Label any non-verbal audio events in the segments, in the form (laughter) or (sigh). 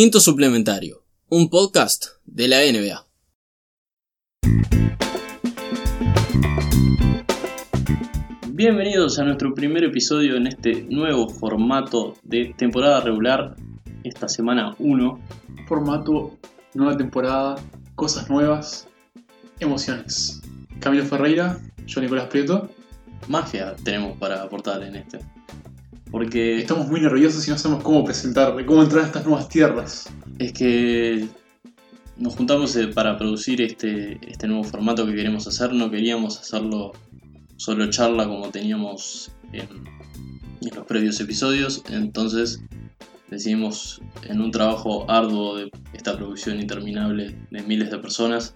Quinto Suplementario, un podcast de la NBA. Bienvenidos a nuestro primer episodio en este nuevo formato de temporada regular, esta semana 1. Formato, nueva temporada, cosas nuevas, emociones. Camilo Ferreira, yo Nicolás Prieto. Magia tenemos para aportar en este. Porque Estamos muy nerviosos y no sabemos cómo presentar, cómo entrar a estas nuevas tierras. es que nos juntamos eh, para producir este, este nuevo formato que queremos hacer. No queríamos hacerlo solo charla como teníamos en, en los previos episodios. Entonces decidimos en un trabajo arduo de esta producción interminable de miles de personas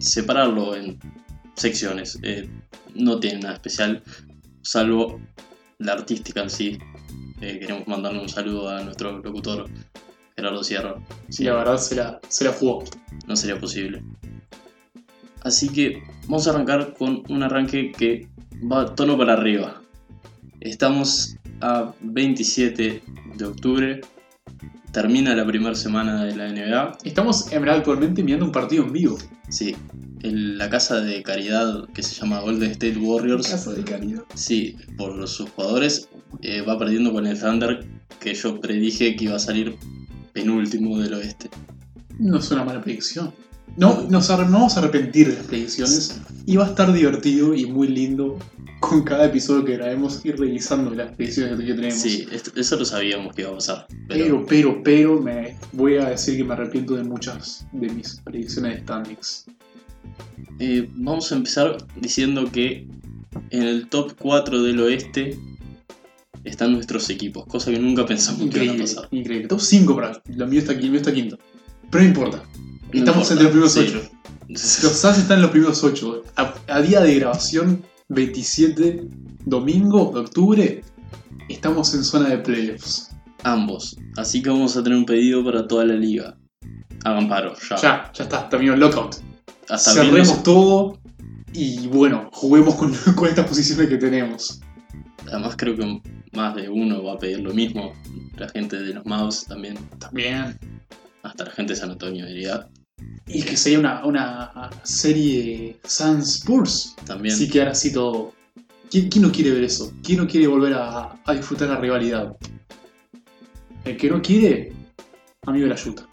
separarlo en secciones. Eh, no tiene nada especial, salvo la artística en sí. Eh, queremos mandarle un saludo a nuestro locutor Gerardo Sierra. Sí, la verdad se la, se la jugó. no sería posible. Así que vamos a arrancar con un arranque que va tono para arriba. Estamos a 27 de octubre. Termina la primera semana de la NBA. Estamos en verdad actualmente mirando un partido en vivo. Sí, el- la casa de caridad que se llama Golden State Warriors. Casa de caridad. Sí, por sus jugadores. eh, va perdiendo con el Thunder, que yo predije que iba a salir penúltimo del oeste. No es una mala predicción. No, nos no vamos a arrepentir de las predicciones. Y va a estar divertido y muy lindo con cada episodio que grabemos ir revisando las predicciones que tenemos. Sí, eso lo sabíamos que iba a pasar. Pero, pero, pero, me voy a decir que me arrepiento de muchas de mis predicciones de standings. Eh, vamos a empezar diciendo que en el top 4 del oeste están nuestros equipos, cosa que nunca pensamos que iban a pasar. increíble. Top 5 para lo mío está aquí, el mío está quinto. Pero no importa. No Estamos importa, entre los primeros sí. 8. Los Suns están en los primeros 8. A, a día de grabación, 27 domingo de octubre, estamos en zona de playoffs. Ambos. Así que vamos a tener un pedido para toda la liga. Hagan paro, ya. Ya, ya está, terminó el lockout. Hasta no Cerremos todo y bueno, juguemos con, (laughs) con estas posiciones que tenemos. Además creo que más de uno va a pedir lo mismo. La gente de los Mavs también. También. Hasta la gente de San Antonio diría. Y que sería una, una serie Suns Spurs. También. Sí, quedar así todo. ¿Quién, quién no quiere ver eso? ¿Quién no quiere volver a, a disfrutar la rivalidad? El que no quiere, amigo de la yuta.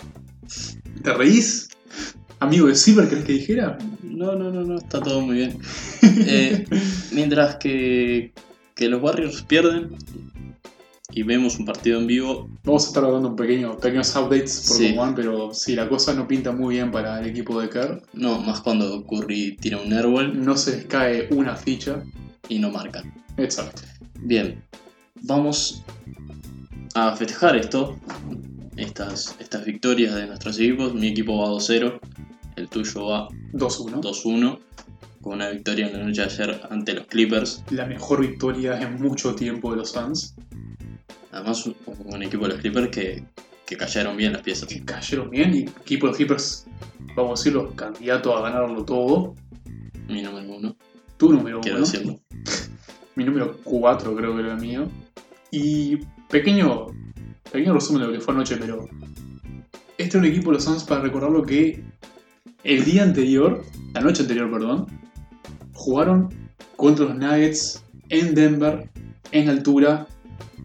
¿Te reís? ¿Amigo de Silver querés que dijera? No, no, no, no, está todo muy bien. Eh, mientras que, que los Warriors pierden y vemos un partido en vivo, Vamos a estar dando un pequeño, pequeños updates por Sí. One, pero sí, la cosa no pinta muy bien para el equipo de Kerr. no, más cuando Curry tira un airball No se les cae una ficha. y no marcan. Exacto. Bien, vamos a festejar esto, estas, estas victorias de nuestros equipos. Mi equipo va 2-0, el tuyo va 2-1. 2-1, con una victoria en la noche de ayer ante los Clippers. La mejor victoria en mucho tiempo de los Suns. Además, un, un equipo de los Clippers que, que cayeron bien las piezas. Que cayeron bien y equipo de los Clippers, vamos a decirlo, candidato a ganarlo todo. Mi número uno, Tu número quiero uno. decirlo. (laughs) Mi número 4 creo que era el mío. Y pequeño, pequeño resumen de lo que fue anoche, pero este es un equipo de los Suns para recordarlo que el día anterior, la noche anterior, perdón, jugaron contra los Nuggets en Denver, en altura,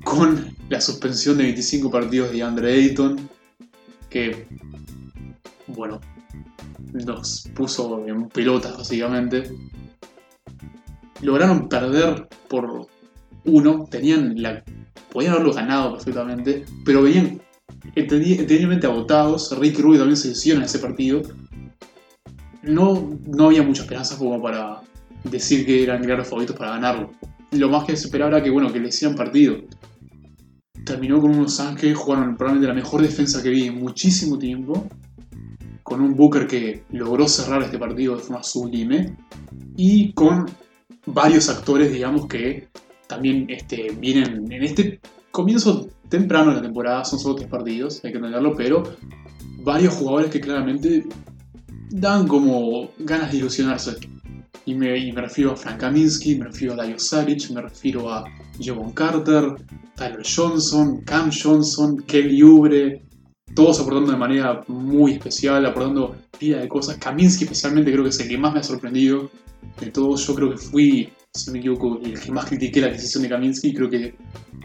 con la suspensión de 25 partidos de Andre Ayton, que, bueno, nos puso en pelotas básicamente lograron perder por uno, tenían la. podían haberlo ganado perfectamente, pero venían entendi- entendiblemente agotados. Rick Rubio también se lesionó en ese partido. No, no había mucha esperanza como para decir que eran claros favoritos para ganarlo. Lo más que se esperaba era que, bueno, que le hicieran partido. Terminó con unos que jugaron probablemente la mejor defensa que vi en muchísimo tiempo. Con un Booker que logró cerrar este partido de forma sublime. Y con varios actores, digamos, que también este, vienen en este comienzo temprano de la temporada, son solo tres partidos, hay que entenderlo, pero varios jugadores que claramente dan como ganas de ilusionarse. Y me, y refiero a Frank Kaminsky, me refiero a Dario Saric, me refiero a Javon Carter, Tyler Johnson, Cam Johnson, Kelly Oubre, todos aportando de manera muy especial, aportando pila de cosas. Kaminsky especialmente creo que es el que más me ha sorprendido de todos. Yo creo que fui, si no me equivoco, el que más critiqué la decisión de Kaminsky. Creo que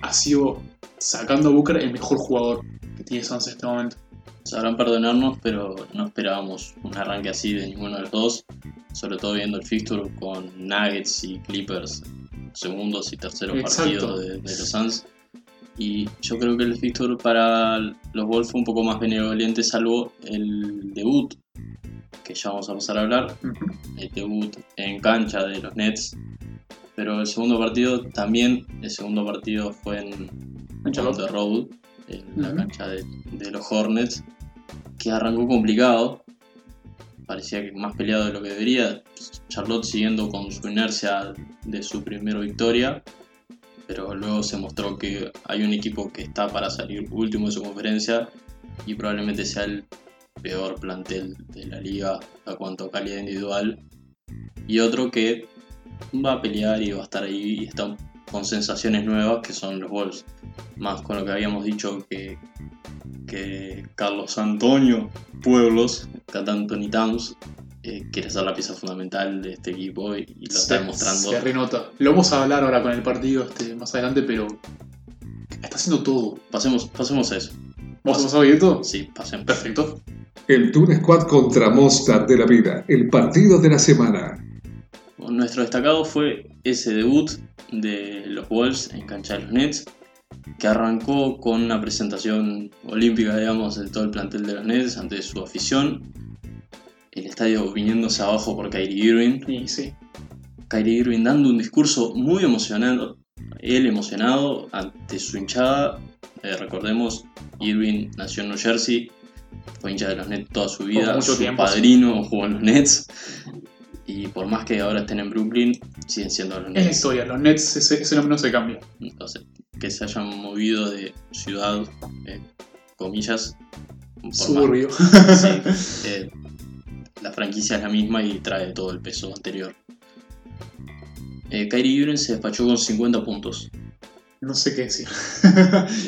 ha sido, sacando a Booker, el mejor jugador que tiene Suns en este momento. Sabrán perdonarnos, pero no esperábamos un arranque así de ninguno de los dos. Sobre todo viendo el fixture con Nuggets y Clippers, segundos y terceros partidos de, de los Suns. Y yo creo que el fixture para los Wolves fue un poco más benevolente, salvo el debut, que ya vamos a pasar a hablar. El debut en cancha de los Nets. Pero el segundo partido también, el segundo partido fue en, En on the road, en la cancha de, de los Hornets, que arrancó complicado. Parecía que más peleado de lo que debería. Charlotte siguiendo con su inercia de su primera victoria. Pero luego se mostró que hay un equipo que está para salir último de su conferencia y probablemente sea el peor plantel de la liga a cuanto a calidad individual. Y otro que va a pelear y va a estar ahí y está con sensaciones nuevas que son los Wolves. Más con lo que habíamos dicho que, que Carlos Antonio Pueblos, Cat Anthony Towns, eh, quiere ser la pieza fundamental de este equipo y, y lo está Se- demostrando. Se renota. Lo vamos a hablar ahora con el partido este, más adelante, pero está haciendo todo. Pasemos, pasemos a eso. ¿Vamos a directo? Sí, pasemos. Perfecto. El Tour Squad contra Mostar de la Vida, el partido de la semana. Nuestro destacado fue ese debut de los Wolves en cancha de los Nets, que arrancó con una presentación olímpica, digamos, de todo el plantel de los Nets ante su afición. El estadio viniéndose abajo por Kyrie Irving. Y sí. Kyrie Irving dando un discurso muy emocionado, él emocionado ante su hinchada. Eh, recordemos, Irving nació en New Jersey, fue hincha de los Nets toda su vida, mucho su tiempo, sí. padrino jugó en los Nets. Y por más que ahora estén en Brooklyn, siguen siendo los Es la Nets. historia. Los Nets, ese, ese nombre no se cambia. Entonces, que se hayan movido de ciudad, eh, comillas, Suburbio. (laughs) Sí, eh, la franquicia es la misma y trae todo el peso anterior. Eh, Kyrie Irving se despachó con 50 puntos. No sé qué decir.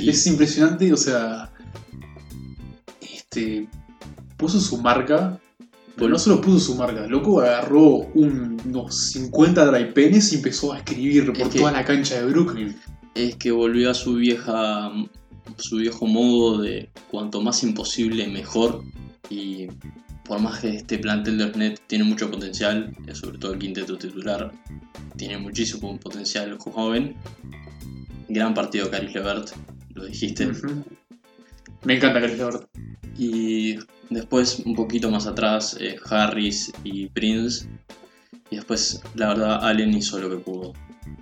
Y- es impresionante, o sea. Este. Puso su marca. Pero no solo puso su marca, loco agarró un- unos 50 dry penes y empezó a escribir por Es que- toda la cancha de Brooklyn. Es que volvió a su vieja. su viejo modo de cuanto más imposible mejor. Y por más que este plantel de los Nets tiene mucho potencial, eh, sobre todo el quinteto titular, tiene muchísimo potencial joven. Gran partido Caris Levert, lo dijiste. Me encanta Chris Levert. Y después, un poquito más atrás, eh, Harris y Prince. Y después, la verdad, Allen hizo lo que pudo.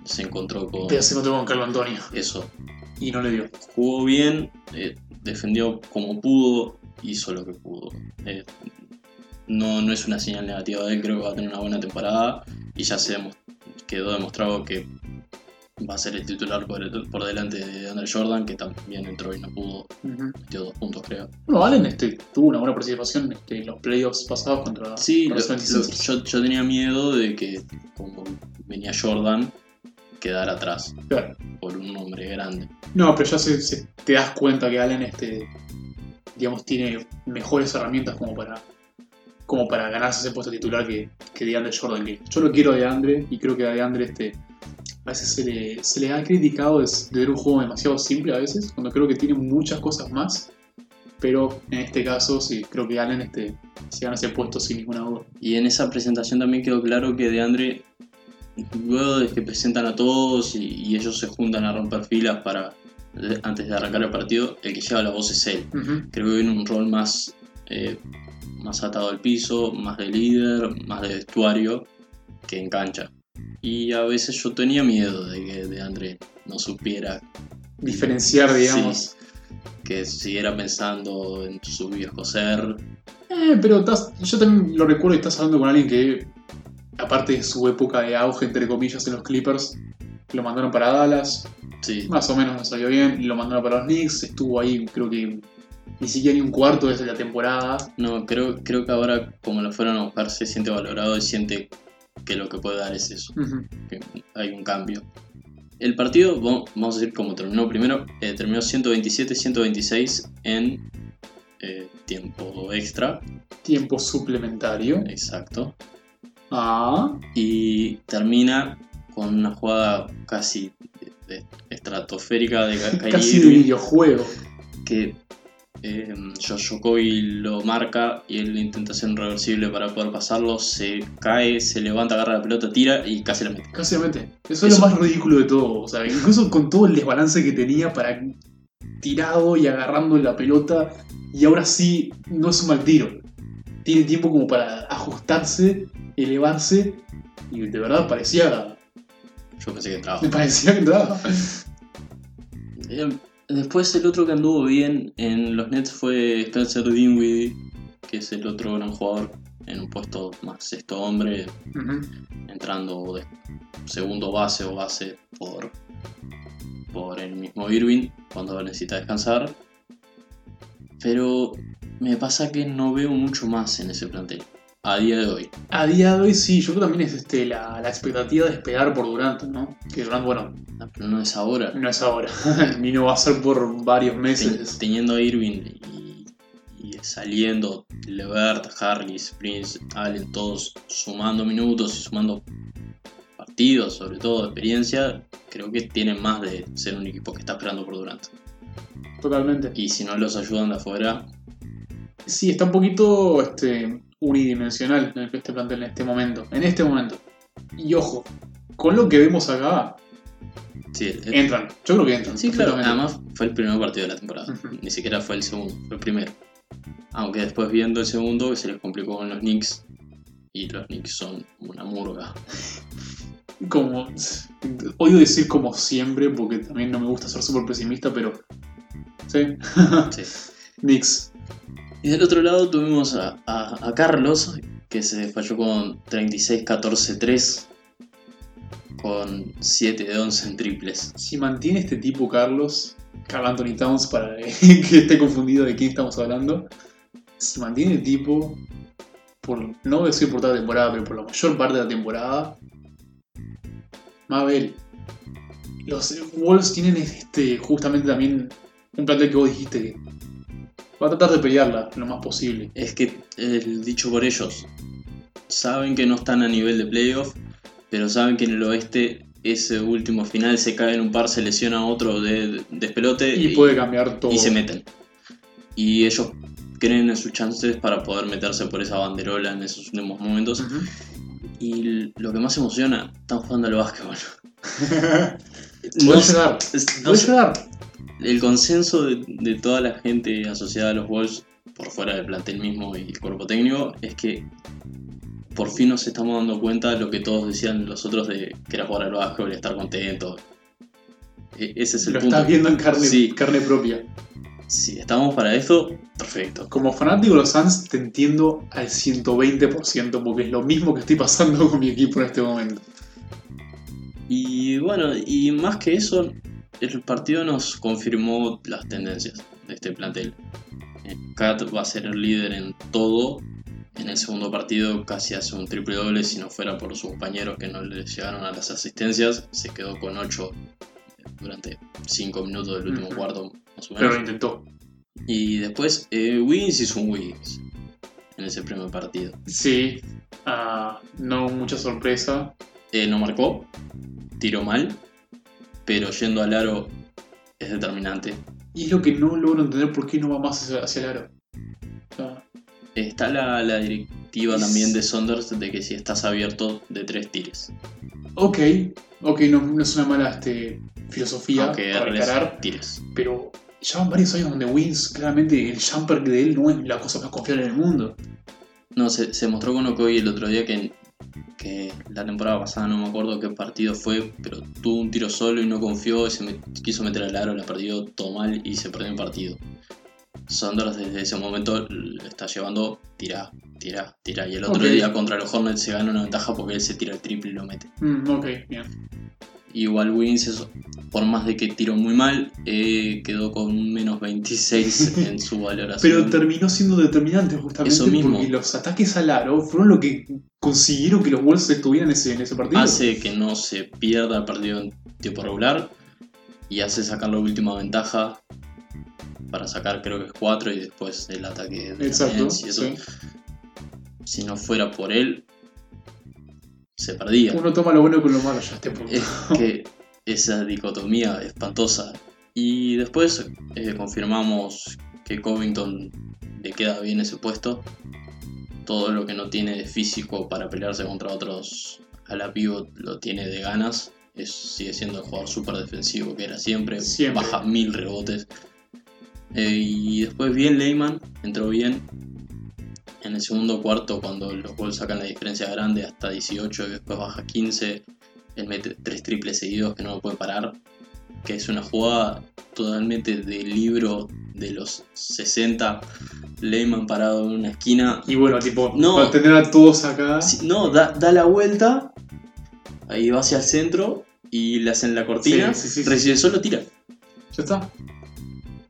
Se encontró con Pero se encontró con Carlos Antonio eso. y no le dio. Jugó bien, eh, defendió como pudo, hizo lo que pudo. Eh, no, no es una señal negativa de él, creo que va a tener una buena temporada. Y ya se demo- quedó demostrado que va a ser el titular por, por delante de Andre Jordan, que también entró y no pudo. Ujú. Metió dos puntos, creo. Bueno, Allen este, tuvo una buena participación este, en los playoffs pasados contra, Sí, los lo- 76ers. yo, yo tenía miedo de que, como venía Jordan, quedara atrás Claro. por un hombre grande. No, pero ya se, se- te das cuenta que Allen, este, digamos, tiene mejores herramientas como para, como para ganarse ese puesto titular que, que DeAndre Jordan. Que yo lo quiero a DeAndre y creo que a DeAndre este, a veces se le, se le ha criticado de, de ver un juego demasiado simple a veces, cuando creo que tiene muchas cosas más. Pero en este caso sí, creo que Allen este, se gana ese puesto sin ninguna duda. Y en esa presentación también quedó claro que de Andre, luego de que presentan a todos y, y ellos se juntan a romper filas para antes de arrancar el partido, el que lleva la voz es él. Creo que tiene un rol más, eh, más atado al piso, más de líder, más de vestuario que en cancha. Y a veces yo tenía miedo de que de Andre no supiera Diferenciar, digamos. Sí, que siguiera pensando en su viejo ser. Eh, pero estás- yo también lo recuerdo y estás hablando con alguien que, aparte de su época de auge, entre comillas, en los Clippers, lo mandaron para Dallas, Sí, más o menos no salió bien, lo mandaron para los Knicks, estuvo ahí, creo que ni siquiera ni un cuarto desde la temporada. no, creo, creo que ahora como lo fueron a buscar se siente valorado y siente que lo que puede dar es eso, que hay un cambio. El partido, vamos a decir cómo terminó primero, eh, terminó 127-126 en eh, tiempo extra, Tiempo suplementario. exacto, Ah. y termina con una jugada casi de- de- estratosférica de Kyrie (laughs) Casi de videojuego. que eh, Josh Okogie lo marca y él intenta hacer un reversible para poder pasarlo, se cae, se levanta, agarra la pelota, tira y casi la mete. Casi la mete. Eso, es lo más ridículo de todo. O sea, incluso con todo el desbalance que tenía para tirado y agarrando la pelota. Y ahora sí, no es un mal tiro. Tiene tiempo como para ajustarse, elevarse. Y de verdad parecía. Yo pensé que entraba. Me (laughs) parecía que entraba. Después el otro que anduvo bien en los Nets fue Spencer Dinwiddie, que es el otro gran jugador en un puesto más sexto hombre, entrando de segundo base o base por, por el mismo Irving cuando necesita descansar. Pero me pasa que no veo mucho más en ese plantel. A día de hoy. A día de hoy sí, yo creo que también es este, la, la expectativa de esperar por Durant, ¿no? Que Durant, bueno, Pero no es ahora. no es ahora, ni no va a ser por varios meses. teniendo a Irving y, y saliendo Levert, Harris, Prince, Allen, todos sumando minutos y sumando partidos, sobre todo experiencia, creo que tienen más de ser un equipo que está esperando por Durant. Totalmente. Y si no los ayudan de afuera, Sí, está un poquito este, unidimensional en este plantel en este momento. En este momento. Y ojo, con lo que vemos acá, sí, entran. Yo creo que entran. sí, claro, perfectamente. además fue el primer partido de la temporada, ni siquiera fue el segundo, fue el primero. Aunque después viendo el segundo se les complicó con los Knicks y los Knicks son una murga. Como. Odio decir como siempre, porque también no me gusta ser súper pesimista, pero. Sí. Sí. (laughs) Knicks. Y del otro lado tuvimos a, a- a Carlos, que se falló con 36-14-3, con 7 de 11 en triples. Si mantiene este tipo Carlos, Carl Anthony Towns, para (laughs) que esté confundido de quién estamos hablando, si mantiene el tipo, por no decir por toda la temporada, pero por la mayor parte de la temporada, Mabel, los Wolves tienen este, justamente también un plantel que vos dijiste va a tratar de pelearla lo más posible. Es que el dicho por ellos, saben que no están a nivel de playoff, pero saben que en el oeste ese último final se cae en un par, se lesiona otro de, de despelote Y puede cambiar todo. y se meten. Y ellos creen en sus chances para poder meterse por esa banderola en esos últimos momentos. Y lo que más emociona, están jugando al básquetbol. Puede (laughs) No- no Puede sé, llegar. El consenso de, de toda la gente asociada a los Wolves, por fuera del plantel mismo y el cuerpo técnico, es que por fin nos estamos dando cuenta de lo que todos decían los otros de que era jugar al básquetbol y estar contento. E- Ese es el Lo punto. estás viendo en carne, Sí. carne propia. Si estamos para esto, perfecto. Como fanático de los Suns te entiendo al 120% porque es lo mismo que estoy pasando (laughs) con mi equipo en este momento. Y bueno, y más que eso, el partido nos confirmó las tendencias de este plantel. Eh, Kat va a ser el líder en todo. En el segundo partido casi hace un triple doble si no fuera por sus compañeros que no le llegaron a las asistencias. Se quedó con 8 durante 5 minutos del último cuarto, más o Pero lo menos. intentó. Y después eh, Wiggins hizo un Wiggins en ese primer partido. Sí, ah, no mucha sorpresa. Eh, no marcó, tiró mal, pero yendo al aro es determinante. Y es lo que no logro entender por qué no va más hacia, el aro. O sea, Está la, la directiva Es- también de Saunders de que si estás abierto de tres tires. ok, ok, no, no es una mala este, filosofía Aunque para encarar, tires. pero ya van varios años donde Wins, claramente el jumper de él no es la cosa más confiable en el mundo. No, se, se mostró con Okoye el otro día que, que la temporada pasada no me acuerdo qué partido fue, pero tuvo un tiro solo y no confió y se me- quiso meter al aro, la perdió todo mal y se perdió el partido. Saunders desde ese momento le está llevando tira, tira, tira. Y el otro día contra los Hornets se gana una ventaja porque él se tira el triple y lo mete. Mm, ok, bien. Igual Wiggins, eso, por más de que tiró muy mal, eh, quedó con un menos 26 (laughs) en su valoración. Pero terminó siendo determinante justamente Eso mismo. porque los ataques al aro fueron lo que consiguieron que los Wolves estuvieran en ese, en ese partido. hace que no se pierda el partido en tiempo regular y hace sacar la última ventaja para sacar creo que es 4 y después el ataque de Exacto. Nets y eso. sí. Si no fuera por él, se perdía. Uno toma lo bueno con lo malo ya a este punto. Es que esa dicotomía espantosa. Y después eh, confirmamos que Covington le queda bien ese puesto. Todo lo que no tiene de físico para pelearse contra otros a la pivot lo tiene de ganas. Es, sigue siendo el jugador súper defensivo que era siempre. Siempre. Baja mil rebotes. Eh, y después bien Leyman, entró bien. En el segundo cuarto, cuando los Bulls sacan la diferencia grande hasta 18 y después baja 15, él mete tres triples seguidos que no lo puede parar. Que es una jugada totalmente del libro de los 60. Leyman parado en una esquina. Y bueno, tipo, No. para tener a todos acá. No, da, da la vuelta. Ahí va hacia el centro y le hacen la cortina. Sí, sí, sí, sí. recibe solo, tira. Ya está.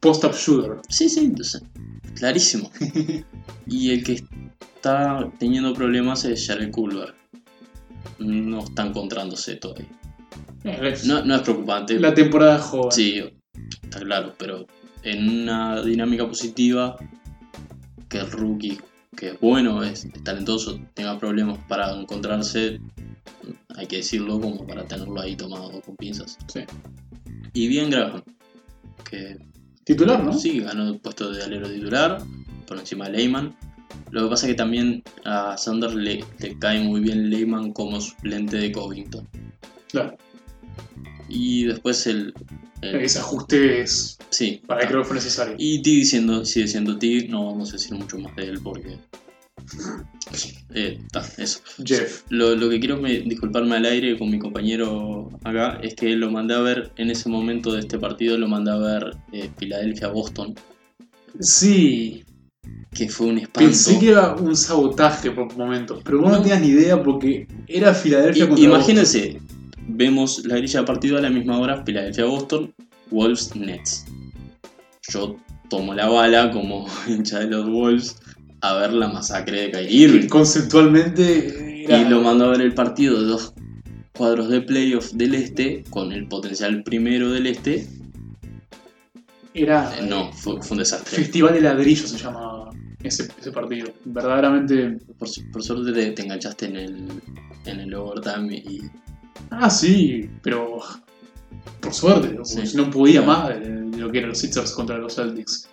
Post-up shooter. Sí, sí, entonces, clarísimo. (laughs) y el que está teniendo problemas es Jared Culver. No está encontrándose todavía. No, no es preocupante. La temporada joven. Sí, está claro, pero en una dinámica positiva, que el rookie, que es bueno, es, es talentoso, tenga problemas para encontrarse, hay que decirlo como para tenerlo ahí tomado con pinzas. Sí. Y bien Graham, que Titular, ¿no? Sí, ganó el puesto de alero titular por encima de Leyman. Lo que pasa es que también a Sanders le, le cae muy bien Leyman como suplente de Covington. Claro. Y después el. el- Ese ajuste es sí. para que creo que fue necesario. Y T diciendo, sigue siendo T, no vamos a decir mucho más de él porque. Eh, ta, eso. Jeff. Lo, lo que quiero me- disculparme al aire con mi compañero acá es que lo mandé a ver en ese momento de este partido, lo mandé a ver eh, Filadelfia-Boston, Sí. que fue un espanto. Pensé que era un sabotaje por momentos, pero vos no, No. tenías ni idea porque era Filadelfia contra imagínense, vemos la grilla de partido a la misma hora, Philadelphia-Boston, Wolves-Nets. Yo tomo la bala como (laughs) hincha de los Wolves a ver la masacre de Kyrie. Irving. Conceptualmente era. Y lo mando a ver el partido de dos cuadros de playoff del este, con el potencial primero del este. Era. Eh, no, fue, fue un desastre. Festival de ladrillo se llama ese, ese partido. Verdaderamente. Por, por suerte te, te enganchaste en el, en el overtime y Ah, sí, pero. Por suerte, porque Sí. si no podía Claro. más de, de lo que eran los Sixers contra los Celtics.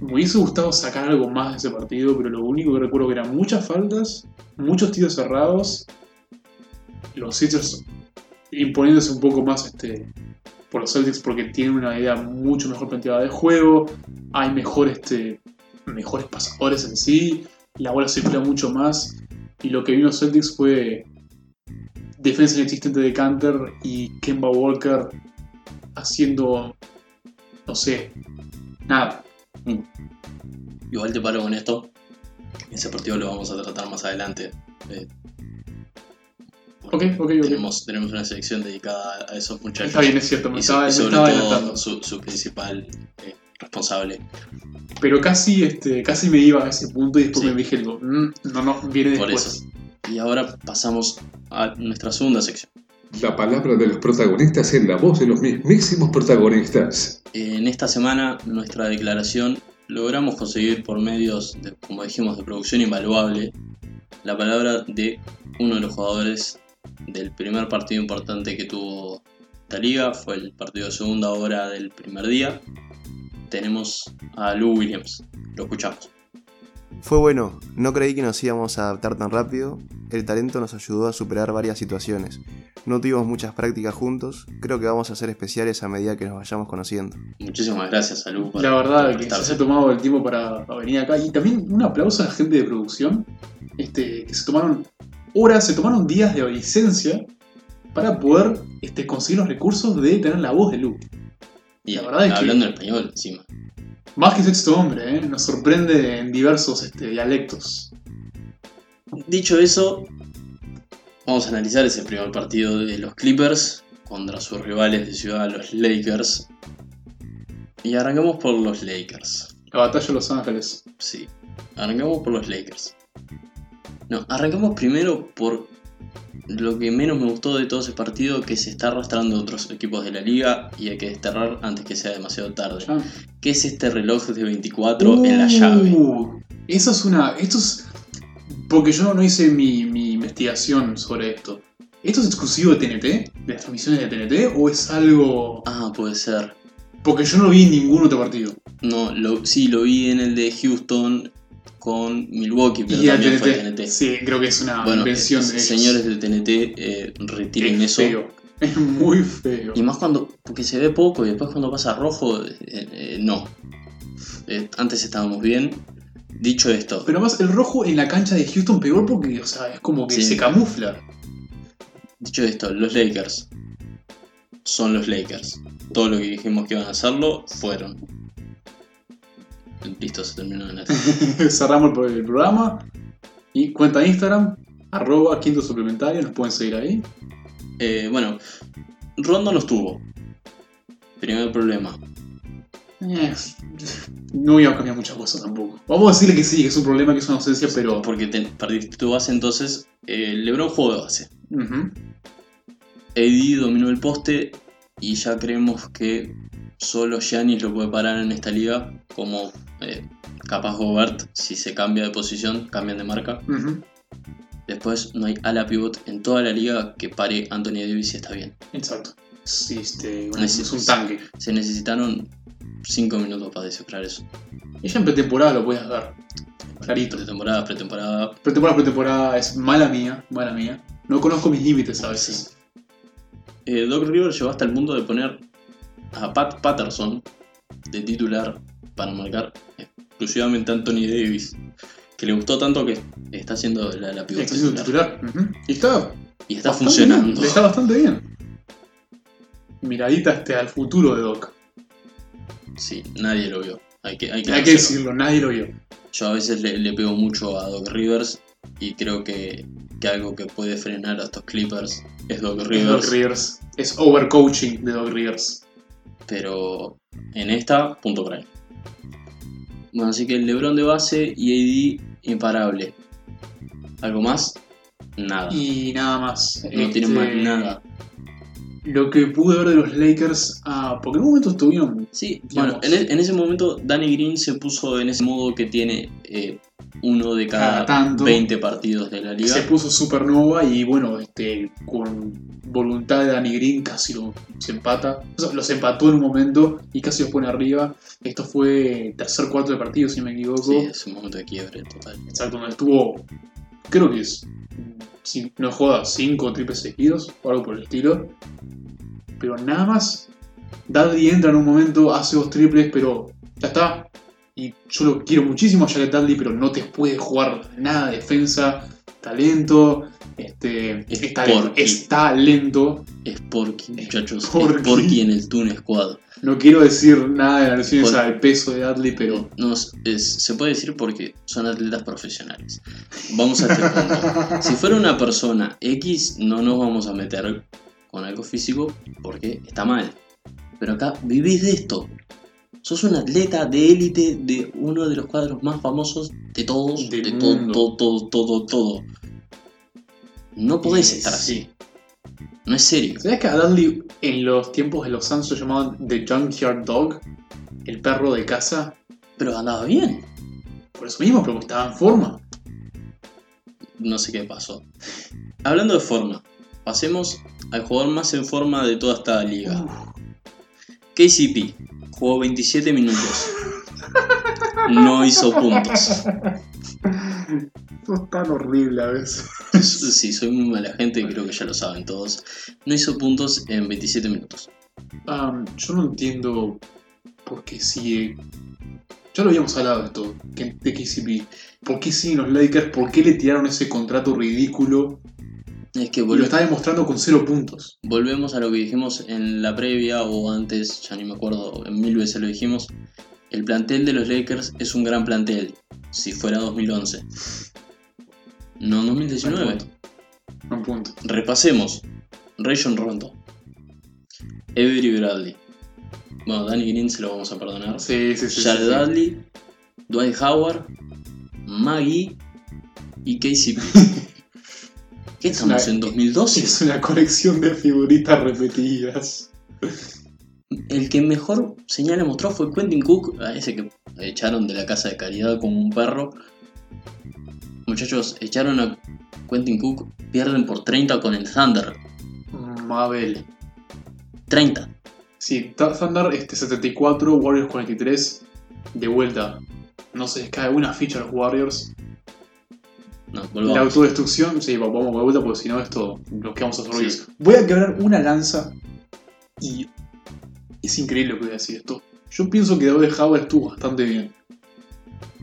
Me hubiese gustado sacar algo más de ese partido, pero lo único que recuerdo que eran muchas faltas, muchos tiros cerrados, los Sixers imponiéndose un poco más este, por los Celtics porque tienen una idea mucho mejor planteada de juego, hay mejor, este, mejores pasadores en sí, la bola circula mucho más, y lo que vino Celtics fue defensa inexistente de Canter y Kemba Walker haciendo, no sé, nada. Igual te paro con esto. Ese partido lo vamos a tratar más adelante. eh, Ok, ok, ok. tenemos, tenemos una sección dedicada a esos muchachos. Está bien, es cierto, me y, estaba, so- y me sobre estaba todo su, su principal eh, responsable. Pero casi, este, casi me iba a ese punto y después Sí. me dije, "Mm, no, no, viene Por después. eso. Y ahora pasamos a nuestra segunda sección. La palabra de los protagonistas en la voz de los mismísimos protagonistas. En esta semana, nuestra declaración logramos conseguir por medios, de, como dijimos, de producción invaluable, la palabra de uno de los jugadores del primer partido importante que tuvo esta liga. Fue el partido de segunda hora del primer día. Tenemos a Lou Williams. Lo escuchamos. Fue bueno, no creí que nos íbamos a adaptar tan rápido, el talento nos ayudó a superar varias situaciones. No tuvimos muchas prácticas juntos, creo que vamos a ser especiales a medida que nos vayamos conociendo. Muchísimas gracias por La verdad que se haya tomado el tiempo para, para venir acá. Y también un aplauso a la gente de producción, este, que se tomaron horas, se tomaron días de licencia para poder este, conseguir los recursos de tener la voz de Lu. Y la verdad es que- hablando en español encima. Más que sexto hombre, ¿eh? nos sorprende en diversos este, dialectos. Dicho eso, vamos a analizar ese primer partido de los Clippers contra sus rivales de ciudad, los Lakers. Y arrancamos por los Lakers. La batalla de Los Ángeles. Sí, arrancamos por los Lakers. No, arrancamos primero por lo que menos me gustó de todo ese partido que se está arrastrando otros equipos de la liga y hay que desterrar antes que sea demasiado tarde. Ah. ¿Qué es este reloj de 24 en la llave? Uh, Eso es una. Esto es. Porque yo no hice mi, mi investigación sobre esto. ¿Esto es exclusivo de TNT? ¿De las transmisiones de TNT? ¿O es algo.? Ah, puede ser. Porque yo no lo vi en ningún otro partido. No, lo, sí, lo vi en el de Houston con Milwaukee, pero y también fue TNT. TNT. Sí, creo que es una Bueno, invención de señores de TNT, eh, retiren es eso. feo. Es muy feo. Y más cuando, porque se ve poco y después cuando pasa rojo, eh, eh, no. Eh, antes estábamos bien. Dicho esto, Pero más el rojo en la cancha de Houston peor porque, o sea, es como que Sí. se camufla. dicho esto, los Lakers son los Lakers. Todo lo que dijimos que iban a hacerlo, fueron. Listo, se terminó esto. (laughs) Cerramos el, el programa. Y cuenta Instagram, arroba quinto suplementario, nos pueden seguir ahí. Eh, bueno, Rondo no estuvo. Primer problema. Eh, no iba a cambiar muchas cosas tampoco. Vamos a decirle que sí, que es un problema, que es una ausencia, pero. Porque te, perdiste tu base, entonces eh, LeBron jugó de base. Ujú. AD dominó el poste y ya creemos que solo Giannis lo puede parar en esta liga, como eh, capaz Gobert, si se cambia de posición, cambian de marca. Después no hay ala pivot en toda la liga que pare Anthony Davis y está bien. Exacto. Sí, este, bueno, es, un tanque. Se necesitaron 5 minutos para descifrar eso. Ella en pretemporada lo puedes ver. Clarito. Pretemporada, pretemporada. Pretemporada, pretemporada es mala mía, mala mía. No conozco mis límites a veces. Eh, Doc Rivers llegó hasta el punto de poner a Pat Patterson de titular para marcar exclusivamente a Anthony Davis. Que le gustó tanto que está haciendo la, la Está titular. Y está Y está funcionando. bien, Está bastante bien. Miradita este al futuro de Doc. Sí, nadie lo vio. Hay que, hay que, Hay que dárselo. decirlo, nadie lo vio. Yo a veces le, le pego mucho a Doc Rivers y creo que, que algo que puede frenar a estos Clippers es Doc Es Rivers. Doc Rivers. Es overcoaching de Doc Rivers. Pero en esta, punto para él. Bueno, así que el LeBron de base y AD imparable. ¿Algo más? Nada. Y nada más. no tienen más Este, nada. Lo que pude ver de los Lakers. Ah, porque en un momento estuvieron. Sí, digamos. bueno, en, e- en ese momento Danny Green se puso en ese modo que tiene eh, uno de cada, Cada tanto. 20 partidos de la liga. Se puso supernova y bueno, este, con voluntad de Danny Green casi lo, se empata. Los empató en un momento y casi los pone arriba. Esto fue tercer cuarto de partido, si me equivoco. Sí, es un momento de quiebre total. Exacto, donde estuvo, creo que es, si no joda, 5 triples seguidos o algo por el estilo. Pero nada más, Dudley entra en un momento, hace dos triples, pero ya está. Y yo lo quiero muchísimo a Jared Dudley, pero no te puede jugar nada de defensa, talento. Este, Es es, talento, es talento. Es Porky, muchachos. Porky. Es Porky en el Toon Squad. No quiero decir nada de la versión Por- esa del peso de Dudley, pero. No, es- es- se puede decir porque son atletas profesionales. Vamos a este punto. (laughs) Si fuera una persona X, no nos vamos a meter con algo físico porque está mal. Pero acá vivís de esto. Sos un atleta de élite de uno de los cuadros más famosos de todos, Del de todo, mundo. todo, todo, todo, todo. No podés estar así. No es serio. ¿Sabías que a Dudley en los tiempos de los Suns lo llamaban The Junkyard Dog? El perro de casa. Pero andaba bien. Por eso mismo, pero estaba en forma. no sé qué pasó. Hablando de forma, pasemos al jugador más en forma de toda esta liga. KCP jugó 27 minutos. No hizo puntos. Sos tan horrible a veces. (laughs) Sí, soy muy mala gente y creo que ya lo saben todos. No hizo puntos en 27 minutos. Am, yo no entiendo por qué sigue. Ya lo habíamos hablado de esto, de KCP. ¿Por qué siguen los Lakers? ¿Por qué le tiraron ese contrato ridículo? Es que Y lo está demostrando con cero puntos. volvemos a lo que dijimos en la previa o antes, ya ni me acuerdo, en mil veces lo dijimos. El plantel de los Lakers es un gran plantel, si fuera 2011. No 2019. Buen punto. Buen punto. Repasemos. Rayon Rondo. Avery Bradley. Bueno, Danny Green se lo vamos a perdonar. Sí, sí, sí. sí, Jared sí. Dudley. Dwight Howard. Maggie. Y KCP. (laughs) ¿Qué estamos una- en 2012? Es una colección de figuritas repetidas. El que mejor señal mostró fue Quentin Cook, a ese que echaron de la casa de caridad como un perro. Muchachos, echaron a Quentin Cook, pierden por 30 con el Thunder. Mabel. 30. Sí, Th- Thunder este, 74, Warriors 43. De vuelta. No se les cae una ficha a los Warriors. La autodestrucción, sí, va- vamos de vuelta porque si no esto lo que vamos a hacer Sí. Voy a quebrar una lanza y es increíble lo que voy a decir esto. Yo pienso que David Howard estuvo bastante bien.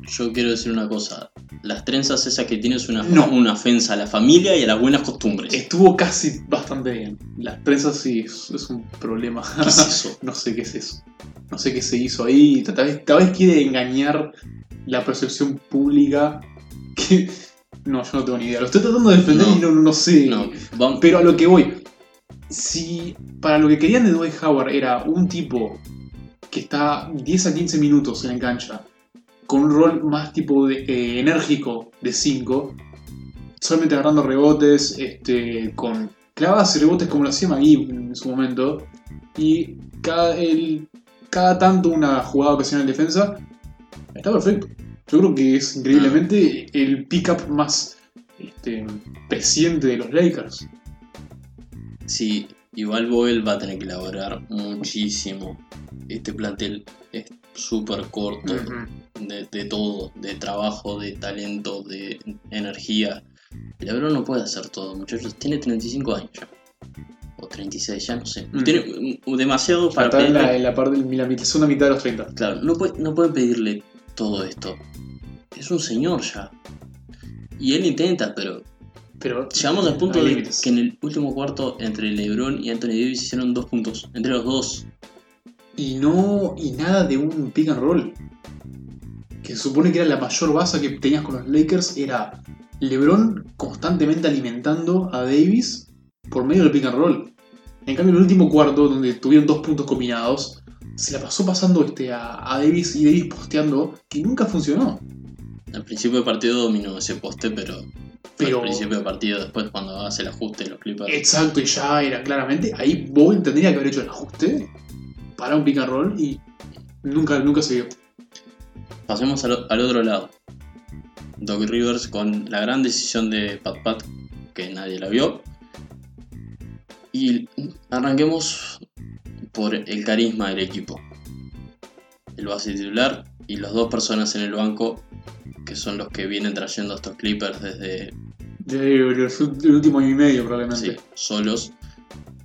Yo quiero decir una cosa. Las trenzas esas que tienes una, No. una ofensa a la familia y a las buenas costumbres. Estuvo casi bastante bien. Las trenzas sí es, es un problema. ¿Qué es eso? (laughs) no sé qué es eso. No sé qué se hizo ahí. Tal vez, tal vez quiere engañar la percepción pública. Que. No, yo no tengo ni idea. Lo estoy tratando de defender No. y no, no sé. No, vamos. Pero a lo que voy, si para lo que querían de Dwight Howard era un tipo que está 10 a 15 minutos en la cancha, con un rol más tipo de, eh, enérgico de 5, solamente agarrando rebotes, este, con clavadas y rebotes como lo hacía Magui en su momento, y cada, el- cada tanto una jugada ocasional de defensa, está perfecto. Yo creo que es increíblemente el pick-up más este, de los Lakers. Sí, igual Boyle va a tener que elaborar muchísimo. Este plantel es súper corto de, de todo, de trabajo, de talento, de energía. LeBron no puede hacer todo, muchachos. Tiene 35 años ya. O 36, ya no sé. Mm. Tiene mm, demasiado para en la, pedirle. en la parte de la mitad, segunda mitad de los 30. Claro, no, puede, no pueden pedirle todo esto. Es un señor ya. Y él intenta, pero Pero llegamos al punto de que en el último cuarto entre LeBron y Anthony Davis hicieron dos puntos. Entre los dos. Y no. Y nada de un pick and roll. Que se supone que era la mayor base que tenías con los Lakers. Era LeBron constantemente alimentando a Davis por medio del pick and roll. En cambio, en el último cuarto, donde tuvieron dos puntos combinados, se la pasó pasando este, a, a Davis y Davis posteando, que nunca funcionó. Al principio del partido dominó ese poste, pero, Pero- al principio del partido, después cuando hace el ajuste de los Clippers. Exacto, y ya era claramente. Ahí Bowen tendría que haber hecho el ajuste para un pick and roll y nunca, nunca se dio. Pasemos al, al otro lado. Doc Rivers con la gran decisión de Pat Pat, que nadie la vio. Y arranquemos por el carisma del equipo. El base titular y las dos personas en el banco, que son los que vienen trayendo a estos Clippers desde De- El, último año y medio, probablemente. sí, solos.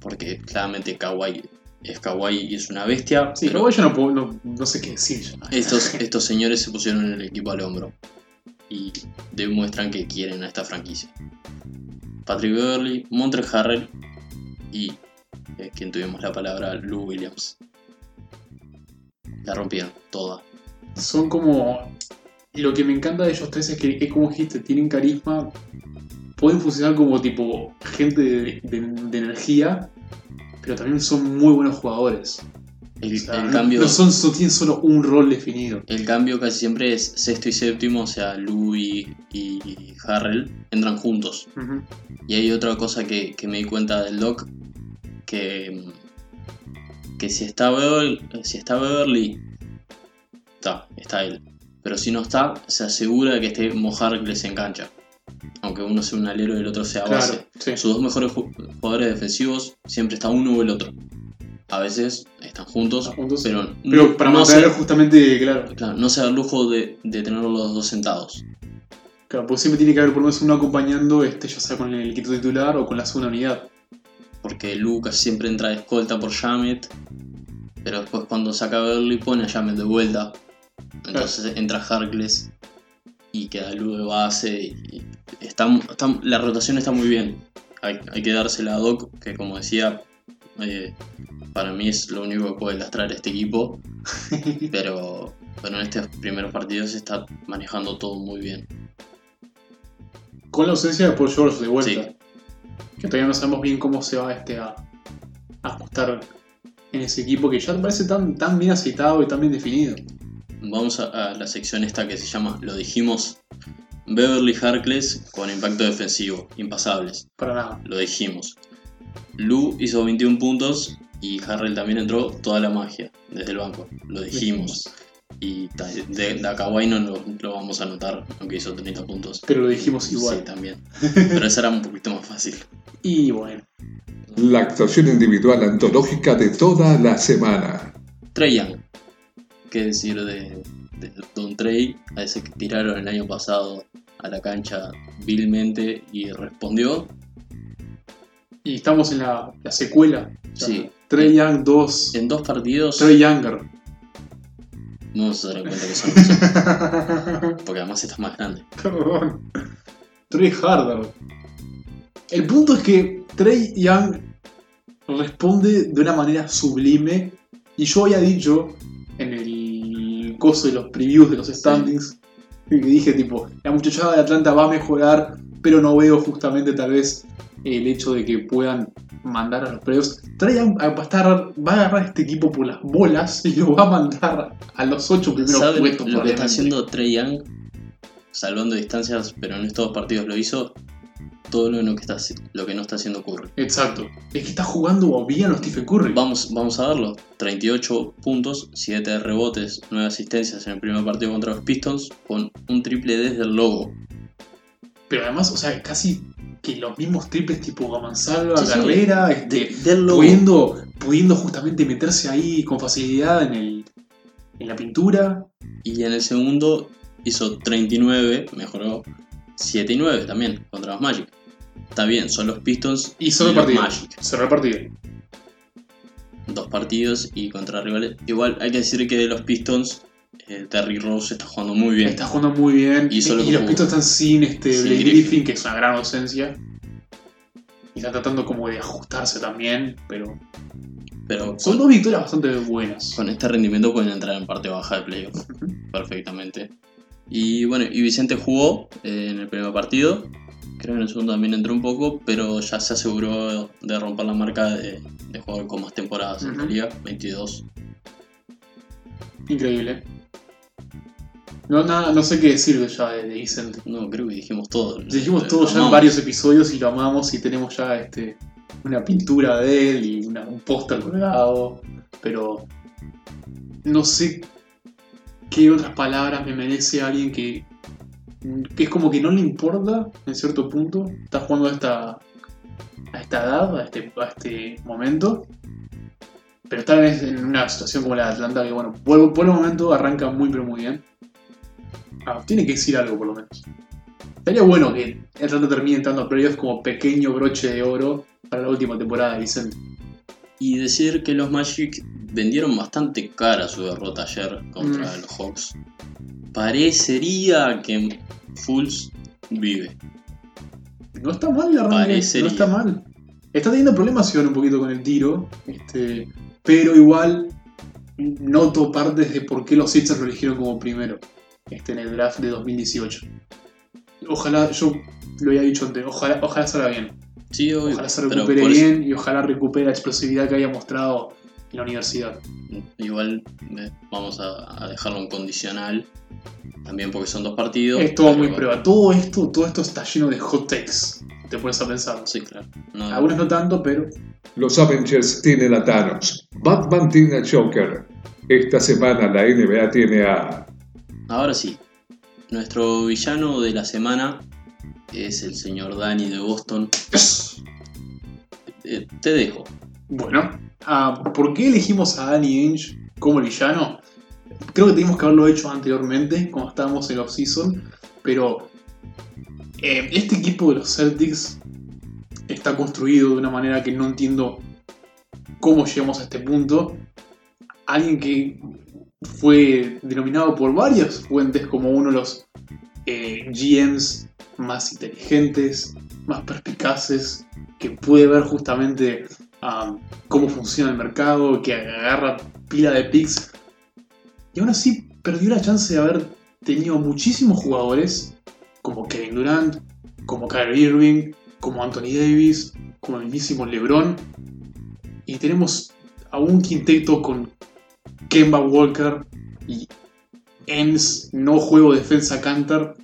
Porque claramente Kawhi es Kawhi y es una bestia. Sí, pero yo no, puedo, no, no sé qué decir. estos, (laughs) estos señores se pusieron en el equipo al hombro y demuestran que quieren a esta franquicia. Patrick Beverly, Montre Harrell y eh, quien tuvimos la palabra, Lou Williams. La rompieron toda. Son como. Lo que me encanta de ellos tres es que, es como dijiste, tienen carisma. Pueden funcionar como tipo gente de, de- de energía, pero también son muy buenos jugadores. El, O sea, el no- cambio, no, son, no tienen solo un rol definido. el cambio casi siempre es sexto y séptimo, o sea, Lou y, Harrell entran juntos. Y hay otra cosa que, que me di cuenta del doc, que, que si está Beverly, si está Beverly, está, está él. Pero si no está, se asegura de que esté Mojar que les engancha. Aunque uno sea un alero y el otro sea base. Claro, sí. Sus dos mejores ju- jugadores defensivos siempre está uno o el otro. A veces están juntos, Están juntos, pero, Pero no- para no mantener justamente, claro, claro, no se da el lujo de, de tenerlos los dos sentados. claro, porque siempre tiene que haber por lo menos uno acompañando, este, ya sea con el equipo titular o con la segunda unidad. Porque Lucas siempre entra de escolta por Jamet, pero después cuando saca a Beverly pone a Jamet de vuelta. Entonces entra Harkless y queda Lu de base. Y está, está- la rotación está muy bien. Hay, hay que dársela a Doc, que como decía, eh, para mí es lo único que puede lastrar este equipo. (laughs) Pero, pero en estos primeros partidos se está manejando todo muy bien. Con la ausencia de Paul George de vuelta. Sí. Que todavía no sabemos bien cómo se va este a, a ajustar en ese equipo que ya parece tan, tan bien aceitado y tan bien definido. Vamos a, a la sección esta que se llama Lo dijimos. Beverly Harkless con impacto defensivo, impasables, Para nada. lo dijimos. Lu hizo 21 puntos y Harrell también entró toda la magia desde el banco, lo dijimos. Y de, Kawhi no lo, lo vamos a notar, aunque hizo 30 puntos. Pero lo dijimos igual. Sí, también. (laughs) Pero esa era un poquito más fácil. Y bueno. La actuación individual antológica de toda la semana. Trey Young. ¿Qué decir de, de Don Trey? A ese que tiraron el año pasado a la cancha vilmente y respondió. Y estamos en la, la secuela. O sea, Sí. Trey Young 2. En dos partidos Trey Younger. Vamos a dar cuenta que son nosotros, (laughs) porque además está más grande. Perdón. Trey Harder. El punto es que Trey Young responde de una manera sublime. Y yo había dicho en el coso de los previews de los standings. Que dije tipo, la muchachada de Atlanta va a mejorar. Pero no veo justamente tal vez el hecho de que puedan mandar a los playoffs. Trey Young va a, estar- va a agarrar este equipo por las bolas y lo va a mandar a los ocho primeros ¿Saben puestos. lo que está haciendo Trey Young? Salvando distancias, pero en estos partidos lo hizo. Todo lo que, está, lo que no está haciendo Curry. Exacto. Es que está jugando bien a Stephen Curry. Vamos, vamos a verlo. 38 puntos, 7 rebotes, 9 asistencias en el primer partido contra los Pistons, con un triple desde el logo. Pero además, o sea, casi que los mismos triples tipo Gamansalva, Sí, sí. Carrera, este, del logo. pudiendo, pudiendo justamente meterse ahí con facilidad en, el, en la pintura. Y en el segundo hizo 39, mejoró 7 y 9 también contra los Magic. Está bien, son los Pistons Y el los. Magic. Cerró el partido. Dos partidos y contra rivales. Igual hay que decir que de los Pistons, eh, Terry Rose está jugando muy bien. Está jugando muy bien. Y Y, solo y los Pistons están sin este sin Blake Griffin. Griffin, que es una gran ausencia. Y están tratando como de ajustarse también, pero Pero son con, dos victorias bastante buenas. con este rendimiento pueden entrar en parte baja de playoff perfectamente. Y bueno, y Vicente jugó eh, en el primer partido. Creo que en el segundo también entró un poco, pero ya se aseguró de romper la marca de, de jugador con más temporadas en la liga, 22. Increíble. No, nada, no sé qué decir de ya de, de Vicente. No, creo que dijimos todo. Dijimos todo ya en varios episodios y lo amamos y tenemos ya este una pintura de él y una- un póster colgado, pero no sé qué otras palabras me merece alguien que, que es como que no le importa en cierto punto, está jugando a esta, a esta edad, a este, a este momento, pero está en en una situación como la de Atlanta que bueno, por, por el momento arranca muy pero muy bien. Ah, tiene que decir algo por lo menos. Estaría bueno que Atlanta termine entrando a playoffs como pequeño broche de oro para la última temporada de Vicente. Y decir que los Magic vendieron bastante cara su derrota ayer contra Mm. los Hawks. Parecería que Fulls vive. No está mal el arranque, Parecería. no está mal. Está teniendo problemas Iván un poquito con el tiro, este, pero igual noto partes de por qué los Sixers lo eligieron como primero este, en el draft de 2018. Ojalá, yo lo había dicho antes, ojalá, ojalá salga bien. Sí, obvio. Ojalá se recupere eso- bien y ojalá recupere la explosividad que había mostrado en la universidad. igual eh, vamos a, a dejarlo en condicional. También porque son dos partidos. Es todo muy prueba. Todo esto, todo esto está lleno de hot takes. Te pones a pensar. Sí, claro. No, Algunos no tanto, pero Los Avengers tienen a Thanos. Batman tiene a Joker. Esta semana la NBA tiene a... Ahora sí. Nuestro villano de la semana es el señor Danny de Boston. Eh, te dejo. bueno. ah, ¿Por qué elegimos a Danny Ainge como villano? Creo que teníamos que haberlo hecho anteriormente, cuando estábamos en off-season. Pero eh, este equipo de los Celtics está construido de una manera que no entiendo cómo llegamos a este punto. Alguien que fue denominado por varias fuentes como uno de los eh, GMs más inteligentes, más perspicaces, que puede ver justamente um, cómo funciona el mercado, que agarra pila de picks. Y aún así perdió la chance de haber tenido muchísimos jugadores, como Kevin Durant, como Kyrie Irving, como Anthony Davis, como el mismísimo LeBron. Y tenemos a un quinteto con Kemba Walker y Enns, no juego defensa Cantor.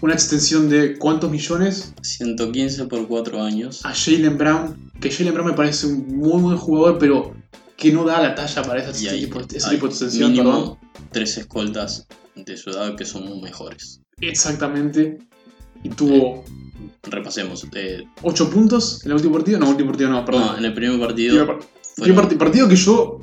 una extensión de ¿cuántos millones? 115 por 4 años. A Jalen Brown, que Jalen Brown me parece un muy buen jugador, pero que no da la talla para ese, Y hay, tipo, ese hay tipo de extensión. perdón. mínimo tres escoltas de su edad que son muy mejores. Exactamente. Y tuvo Repasemos. eh, 8 puntos en el último partido. No, último partido no, perdón. no, en el primer Primer partido. par- fueron- primer parti- partido que yo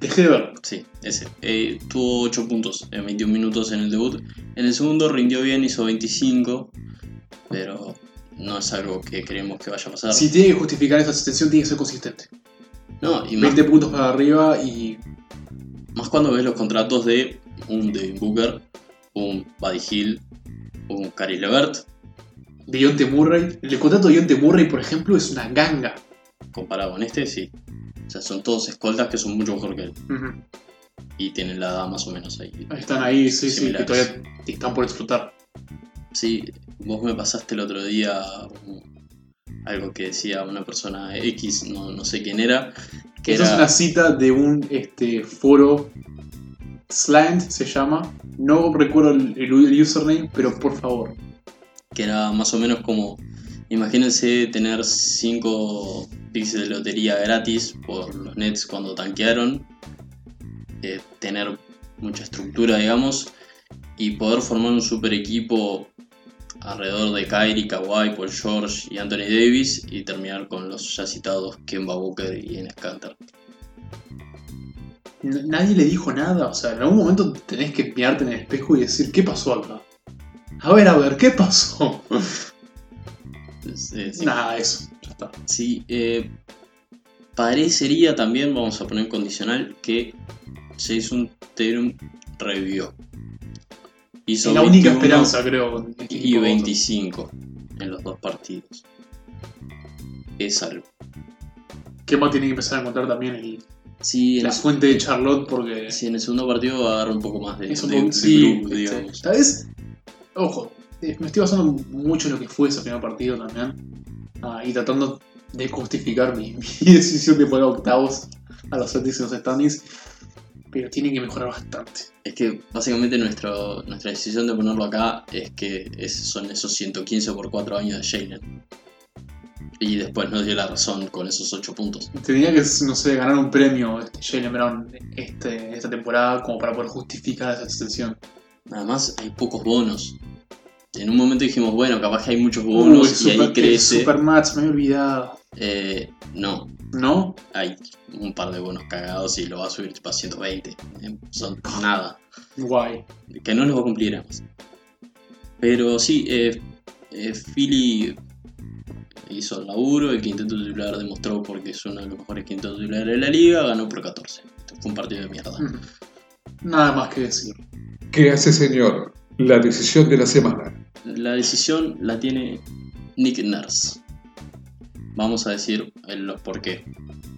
dejé de ver. Sí, ese. Eh, tuvo 8 puntos en 21 minutos en el debut. En el segundo rindió bien, hizo 25. Pero no es algo que creemos que vaya a pasar. Si tiene que justificar esa extensión, tiene que ser consistente. No, y más, 20 puntos para arriba y más cuando ves los contratos de un Devin Booker, un Buddy Hill, un Cary Levert, Deontay Murray. El contrato de Deontay Murray, por ejemplo, es una ganga. comparado con este, sí. O sea, son todos escoltas que son mucho mejor que él. Y tienen la edad más o menos ahí. Están ahí, sí, sí, que todavía están por explotar. Sí, vos me pasaste el otro día algo que decía una persona X, no, no sé quién era, que Esa era, es una cita de un este, foro Slant, se llama. No recuerdo el username, pero por favor. que era más o menos como, imagínense tener 5 picks de lotería gratis por los Nets cuando tanquearon, eh, tener mucha estructura, digamos, y poder formar un super equipo alrededor de Kyrie, Kawhi, Paul George y Anthony Davis y terminar con los ya citados Kemba Booker y Enes Kanter. Nadie le dijo nada. O sea, en algún momento tenés que mirarte en el espejo y decir, ¿qué pasó acá? A ver, a ver, ¿qué pasó? (laughs) Nada, eso. Ya está. Sí, eh, parecería también, vamos a poner en condicional, que Jason Tatum revivió. Hizo la única 21 esperanza, creo. este Y equipo. 25 en los dos partidos. Es algo. ¿Qué más tiene que empezar a encontrar también el- Sí, la el, fuente de Charlotte? Porque sí, en el segundo partido va a agarrar un poco más de, es un de- de sí, este, digamos. Tal vez, ojo, me estoy basando mucho en lo que fue ese primer partido también. ah, y tratando de justificar mi, (laughs) mi decisión de poner octavos a los Celtics en los standings. Pero tienen que mejorar bastante. Es que básicamente nuestro, nuestra decisión de ponerlo acá es que es- son esos 115 por 4 años de Jalen. Y después nos dio la razón con esos 8 puntos. Tenía que, no sé, ganar un premio este, Jalen Brown este, esta temporada como para poder justificar esa extensión. Además, hay pocos bonos. En un momento dijimos, bueno, capaz que hay muchos bonos Uy, y ahí crece. Supermatch, me había olvidado. Eh, no, ¿No? hay un par de bonos cagados y lo va a subir tipo a 120. Eh, son nada. Guay. Que no los va a cumplir además. Pero sí, eh, eh, Philly hizo el laburo, el quinteto titular demostró porque es uno de los mejores quintetos titulares de la liga, ganó por 14. Fue un partido de mierda. Nada más que decir. ¿Qué hace, señor? La decisión de la semana. La decisión la tiene Nick Nurse. Vamos a decir el- los por qué.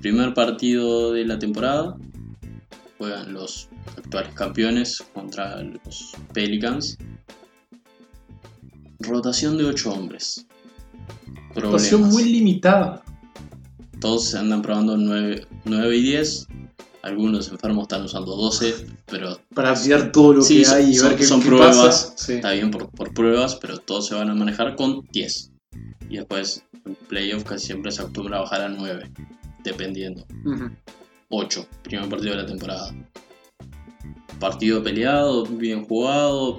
Primer partido de la temporada. Juegan los actuales campeones contra los Pelicans. Rotación de 8 hombres. Situación Problemas. muy limitada. Todos se andan probando 9, 9 y 10. Algunos enfermos están usando 12, pero Para tirar todo lo Sí, que hay y son- ver qué, son qué pruebas. pasa. Sí. está bien por, por pruebas, pero todos se van a manejar con 10. Y después en playoff casi siempre se acostumbra a bajar a 9, dependiendo. Ujú. 8, primer partido de la temporada. Partido peleado, bien jugado.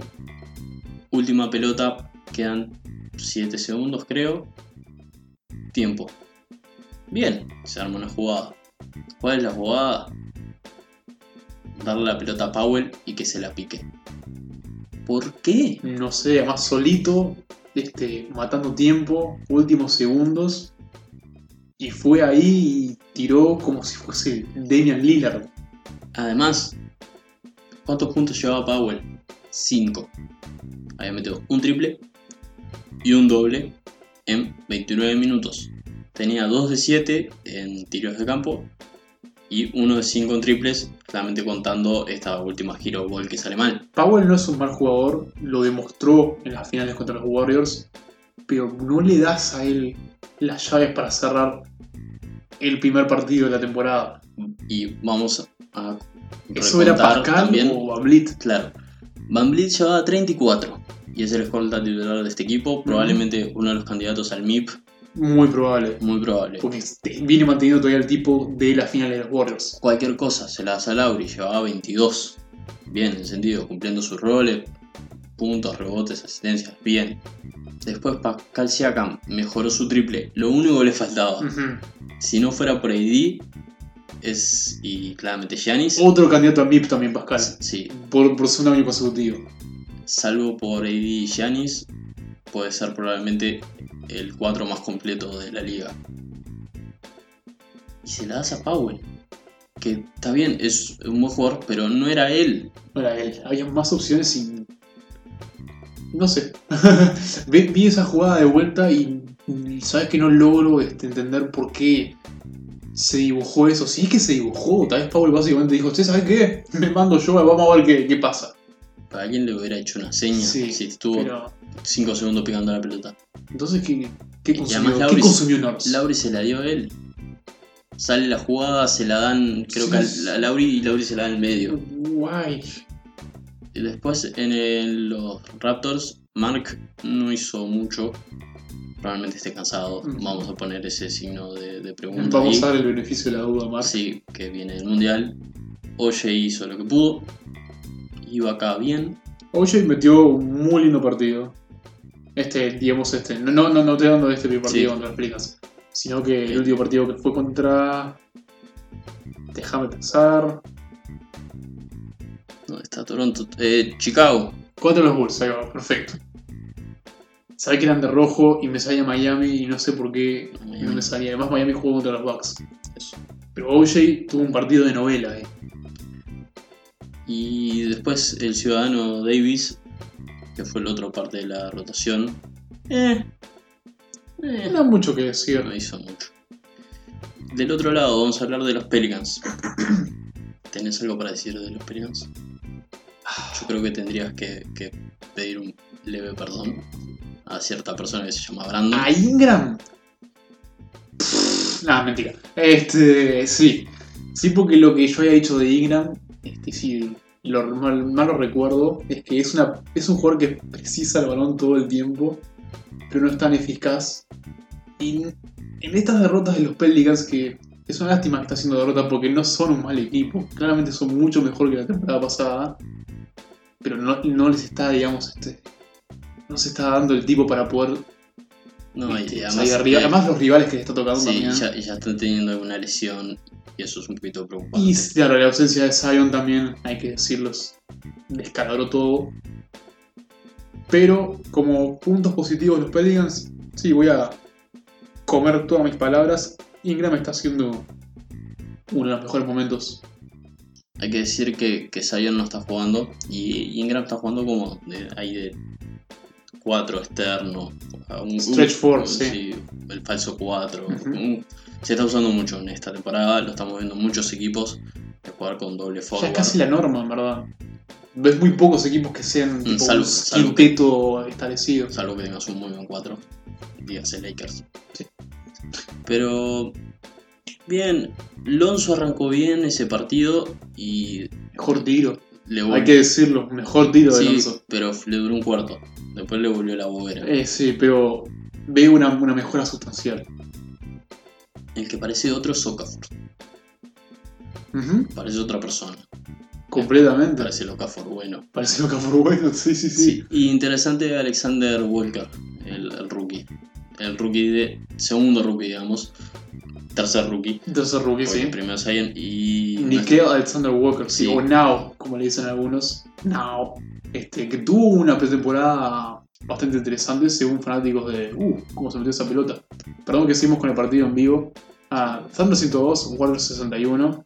Última pelota, quedan 7 segundos creo. Tiempo. Bien, se arma una jugada. ¿Cuál es la jugada? Darle la pelota a Powell y que se la pique. ¿Por qué? No sé, además solito, este, matando tiempo, últimos segundos. Y fue ahí y tiró como si fuese Damian Lillard. Además, ¿cuántos puntos llevaba Powell? 5. Había metido un triple y un doble en 29 minutos. Tenía 2 de 7 en tiros de campo y 1 de 5 en triples, solamente contando esta última Hero Ball que sale mal. Powell no es un mal jugador, lo demostró en las finales contra los Warriors, pero no le das a él las llaves para cerrar el primer partido de la temporada. Y vamos a ¿Eso era Pascal también. o Blit? Claro, Van Vliet llevaba 34 y es el escolta titular de este equipo, probablemente uno de los candidatos al MIP, Muy probable. muy probable. Porque viene manteniendo todavía el tipo de la final de los Warriors. Cualquier cosa se la das a Lauri, llevaba 22. Bien, encendido, cumpliendo sus roles, puntos, rebotes, asistencias, bien. Después Pascal Siakam mejoró su triple, lo único que le faltaba. Si no fuera por AD, es. y claramente Giannis. Otro candidato a MIP también, Pascal. Sí, Por, por segundo año consecutivo. salvo por AD y Giannis, puede ser probablemente el 4 más completo de la liga. Y se la das a Powell, que está bien, es un buen jugador, pero no era él. Para él. Había más opciones y. No sé. (laughs) vi, vi esa jugada de vuelta y. y Sabes que no logro este, entender por qué se dibujó eso. Sí que se dibujó. Tal vez Powell básicamente dijo: ¿Usted sabe qué? (laughs) Me mando yo, vamos a ver qué, qué pasa. Para alguien le hubiera hecho una seña Sí, si estuvo Pero. 5 segundos pegando la pelota. Entonces, ¿qué, qué consumió, ¿qué consumió Norris? Lauri se la dio a él. Sale la jugada, se la dan, creo que a Lauri y Lauri se la da en el medio. Guay. Y después en el- los Raptors, Mark no hizo mucho. Probablemente esté cansado. Mm. Vamos a poner ese signo de, de pregunta. Vamos ahí. a dar el beneficio de la duda, Mark. Sí, que viene del mundial. Oye hizo lo que pudo. Iba acá bien. OJ metió un muy lindo partido. Este, digamos, este. No, no, no, te dando este primer partido Sí. cuando lo explicas. Sino que el último partido que fue contra. Déjame pensar. ¿Dónde está Toronto? Eh, Chicago. Contra los Bulls, ahí va, perfecto. Sabía que eran de rojo y me salía Miami y no sé por qué no me salía. Además, Miami jugó contra los Bucks. Eso. Pero OJ tuvo un partido de novela. Eh. Y después el ciudadano Davis, que fue la otra parte de la rotación. Eh, eh, No mucho que decir. no hizo mucho. Del otro lado, vamos a hablar de los Pelicans. (coughs) ¿Tenés algo para decir de los Pelicans? Yo creo que tendrías que, que pedir un leve perdón a cierta persona que se llama Brandon. ¿A Ingram? Nada, mentira. Este, sí. Sí, porque lo que yo había dicho de Ingram, este, sí, lo mal, mal lo recuerdo, es que es, una, es un jugador que precisa el balón todo el tiempo, pero no es tan eficaz. Y en estas derrotas de los Pelicans, que es una lástima que está haciendo derrota porque no son un mal equipo, claramente son mucho mejor que la temporada pasada, pero no, no les está, digamos, este, no se está dando el tipo para poder no, y, además, eh, los rivales que le está tocando sí, también. y ya, y ya están teniendo alguna lesión y eso es un poquito preocupante. Y claro, la ausencia de Zion también, hay que decirlos, descalabró todo. Pero como puntos positivos de los Pelicans, sí, voy a comer todas mis palabras. Ingram está haciendo uno de los mejores momentos. Hay que decir que, que Zion no está jugando y Ingram está jugando como de, ahí de 4 externo. a un- Stretch un- four, sí. el falso 4. Ujú. Se está usando mucho en esta temporada, lo estamos viendo en muchos equipos de jugar con doble Ya forward. es casi la norma, en verdad. Ves muy pocos equipos que sean tipo, un salvo quinteto establecido. Salvo que tengas un muy buen 4. Dígase Lakers. Sí. Pero. Bien, Lonzo arrancó bien ese partido y Mejor tiro. Le Hay que decirlo, mejor tiro de Alonso. pero le duró un cuarto. Después le volvió la bobera. Eh, sí, pero veo una, una mejora sustancial. El que parece otro es Okafor. Parece otra persona. Completamente. Parece el Okafor bueno. Parece fue bueno, (laughs) sí, sí, sí. Y interesante Alexander Walker, el, el rookie. El rookie de. Segundo rookie, digamos. Tercer rookie. Entonces, rookie, sí. primero Zion y. Nikhil Alexander Walker, sí, Sí. o Now, como le dicen algunos. Now. Este, que tuvo una pretemporada bastante interesante según fanáticos de. Uh, cómo se metió esa pelota. Perdón que seguimos con el partido en vivo. Ah, Thunder 102, Warriors 61.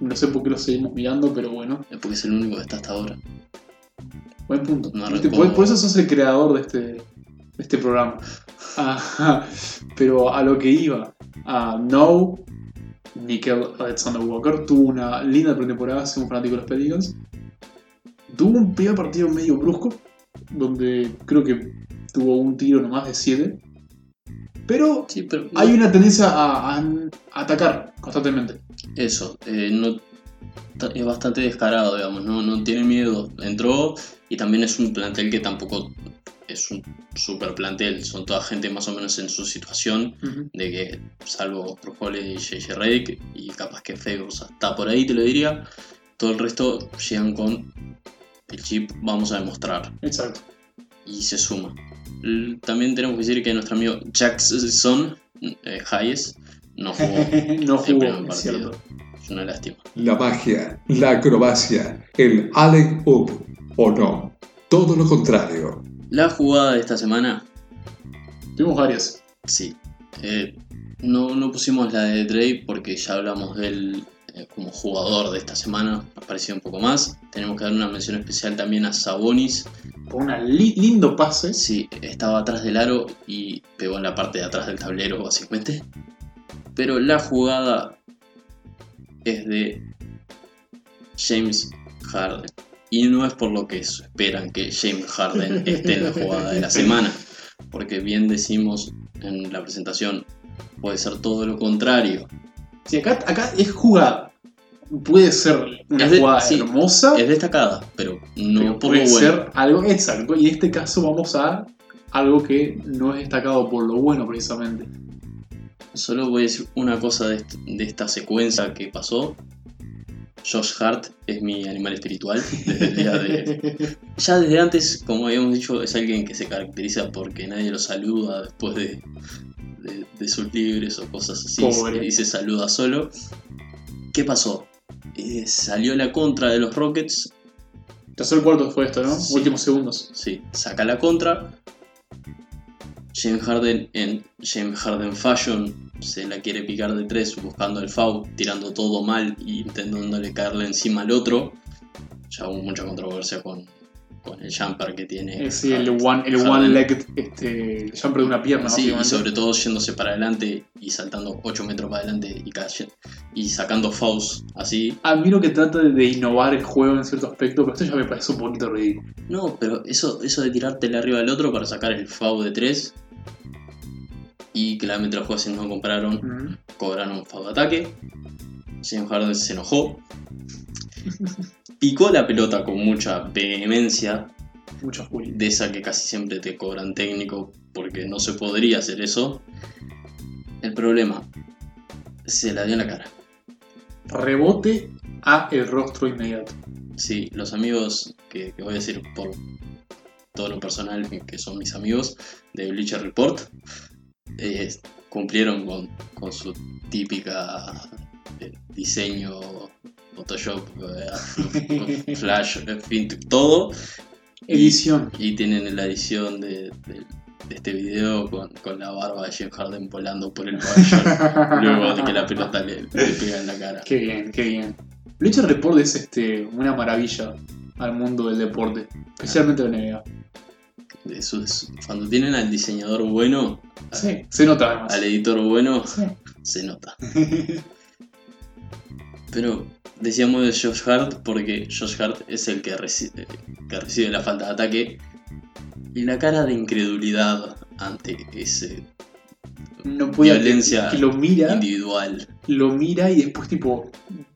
No sé por qué lo seguimos mirando, pero bueno, Es porque es el único que está hasta ahora. buen punto. No recuerdo. por, por eso sos el creador de este, de este programa. Ajá. (laughs) Pero a lo que iba, a No, Nickel Alexander Walker tuvo una linda pretemporada según fanático de los Pelicans. Tuvo un primer partido medio brusco, donde creo que tuvo un tiro nomás de 7. Pero Sí, pero. hay una tendencia a, atacar constantemente. Eso, eh, no, es bastante descarado, digamos, no, no tiene miedo. Entró Y también es un plantel que tampoco es un super plantel, son toda gente más o menos en su situación, de que salvo Cruz y JJ Redick, y capaz que Favors está por ahí, te lo diría, todo el resto llegan con el chip, vamos a demostrar, Exacto. y se suma. También tenemos que decir que nuestro amigo Jackson eh, Hayes no jugó (laughs) no el primer jugó, es partido. cierto. Es una lástima. La magia, la acrobacia, el Allen Up o no. Todo lo contrario. La jugada de esta semana, Tuvimos varias. sí. eh, no, no pusimos la de Dre porque ya hablamos de él eh, como jugador de esta semana. Nos pareció un poco más. Tenemos que dar una mención especial también a Sabonis. Por un lindo pase. Sí, estaba atrás del aro y pegó en la parte de atrás del tablero, básicamente. Pero la jugada es de James Harden. Y no es por lo que esperan que James Harden esté en la jugada de la (laughs) semana. Porque bien decimos en la presentación, puede ser todo lo contrario. Sí, acá, acá es jugada. Puede ser una de- jugada sí, hermosa, Es destacada, pero no pero por lo puede bueno. ser algo exacto. Y en este caso vamos a algo que no es destacado por lo bueno precisamente. Solo voy a decir una cosa de esta secuencia que pasó. Josh Hart es mi animal espiritual desde el día de... Ya desde antes, como habíamos dicho, es alguien que se caracteriza porque nadie lo saluda después de, de- de sus libres o cosas así. Pobre. Y se saluda solo. ¿Qué pasó? Eh, salió la contra de los Rockets. Tercer cuarto fue esto, ¿no? Sí. Últimos segundos. Sí, saca la contra. James Harden en James Harden Fashion se la quiere picar de tres buscando el foul, tirando todo mal y intentándole caerle encima al otro. Ya hubo mucha controversia con, con el jumper que tiene. Eh, sí, el one, el one leg este, el jumper de una pierna, Sí, y sobre todo yéndose para adelante y saltando 8 metros para adelante y, y sacando fouls así. Admiro que trata de, innovar el juego en cierto aspecto, pero esto ya me parece un poquito ridículo. No, pero eso, eso de tirártele arriba al otro para sacar el foul de 3 y claramente los jueces no compraron cobraron un foul de ataque. James Harden se enojó. Picó la pelota con mucha vehemencia, Juli. de esa que casi siempre te cobran técnico porque no se podría hacer eso. El problema, se la dio en la cara. Rebote a el rostro inmediato. Sí, los amigos que, que voy a decir por todo lo personal, que- son mis amigos de Bleacher Report, eh, cumplieron con, con su típica eh, diseño, Photoshop, eh, (laughs) Flash, en fin, todo. Edición. Y tienen la edición de, de- de este video con, con la barba de James Harden volando por el pabellón (laughs) luego de que la pelota le, le pega en la cara. Qué bien, qué bien. Bleacher Report es este, una maravilla al mundo del deporte, especialmente la NBA. De su- cuando tienen al diseñador bueno, Sí, se nota además. al editor bueno, Sí. se nota. Pero decíamos de Josh Hart porque Josh Hart es el que recibe, que recibe la falta de ataque y la cara de incredulidad ante ese No podía Violencia que lo mira, individual. lo mira y después tipo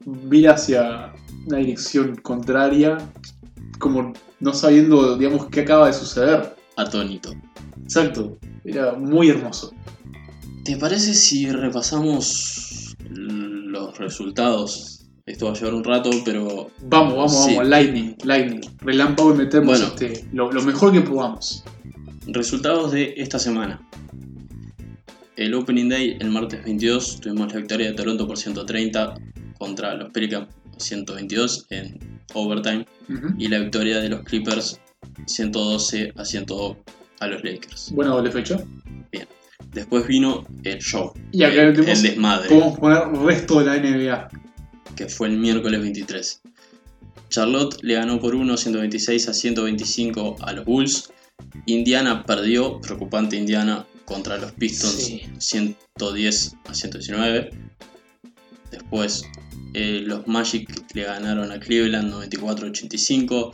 mira hacia una dirección contraria, como no sabiendo, digamos, qué acaba de suceder. atónito. Exacto. Era muy hermoso. ¿Te parece si repasamos los resultados? Esto va a llevar un rato, pero Vamos, vamos, Sí. vamos. Lightning, lightning. Relámpago y metemos Bueno. este, lo, lo mejor que podamos. resultados de esta semana. El Opening Day, el martes 22, tuvimos la victoria de Toronto por 130 contra los Pelicans 122 en overtime y la victoria de los Clippers 112 a 102 a los Lakers. Buena doble fecha. Después vino el show, Y acá el, tenemos- el desmadre. Podemos poner resto de la NBA. que fue el miércoles 23. Charlotte le ganó por 1, 126 a 125 a los Bulls. Indiana perdió, preocupante Indiana, contra los Pistons Sí. 110 a 119. Después eh, los Magic le ganaron a Cleveland 94 a 85.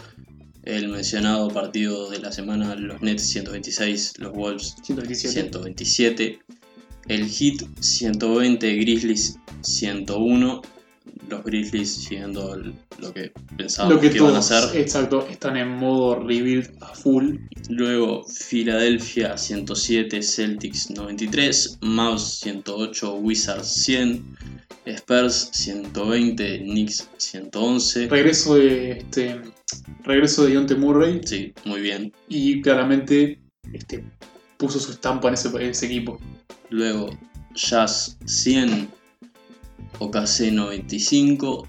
El mencionado partido de la semana, los Nets 126, los Wolves 117. 127. El Heat 120, Grizzlies 101. Los Grizzlies siguiendo el- lo que pensábamos Lo que que iban a hacer. exacto, están en modo rebuild a full. Luego Filadelfia 107, Celtics 93, Mavs 108, Wizards 100, Spurs 120, Knicks 111. Regreso de este regreso de Dionte Murray Sí, muy bien. y claramente este, puso su estampa en ese, en ese equipo. Luego Jazz 100, OKC 95,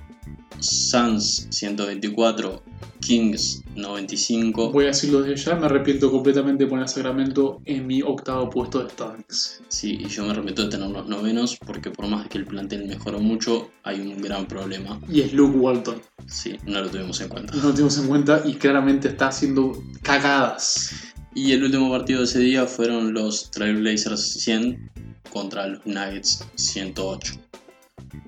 Suns 124, Kings 95. Voy a decirlo desde ya, me arrepiento completamente de poner a Sacramento en mi octavo puesto de standings. Sí, y yo me arrepiento de tener los novenos porque por más que el plantel mejoró mucho, hay un gran problema. Y es Luke Walton. Sí, no lo tuvimos en cuenta. No lo tenemos en cuenta y claramente está haciendo cagadas. Y el último partido de ese día fueron los Trailblazers 100 contra los Nuggets 108.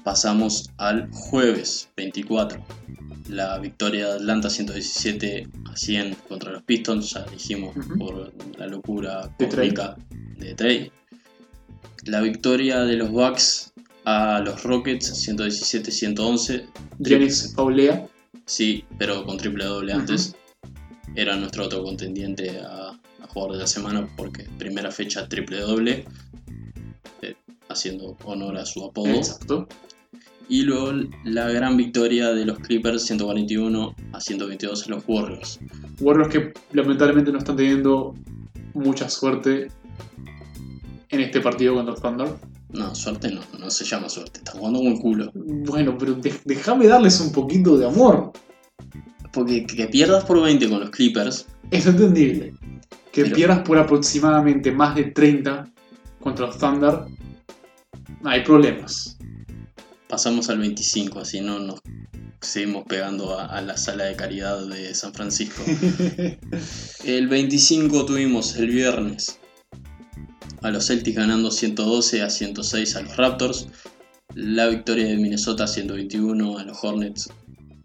Pasamos al jueves 24. La victoria de Atlanta 117 a 100 contra los Pistons, ya dijimos por la locura cósmica de Trey. La victoria de los Bucks a los Rockets 117-111. Giannis Paulea. Sí, pero con triple doble antes. Era nuestro otro contendiente a, a jugador de la semana porque primera fecha triple doble. Haciendo honor a su apodo. Exacto. Y luego la gran victoria de los Clippers 141 a 122 a los Warriors. Warriors que lamentablemente no están teniendo mucha suerte en este partido contra el Thunder. No, suerte no, no se llama suerte, está jugando como el culo. Bueno, pero déjame darles un poquito de amor. Porque que pierdas por 20 con los Clippers, Es entendible. Que Pero- pierdas por aproximadamente más de 30 contra los Thunder. Hay problemas. pasamos al 25, así no nos seguimos pegando a, a la sala de caridad de San Francisco. (laughs) El 25 tuvimos el viernes a los Celtics ganando 112 a 106 a los Raptors. La victoria de Minnesota 121 a los Hornets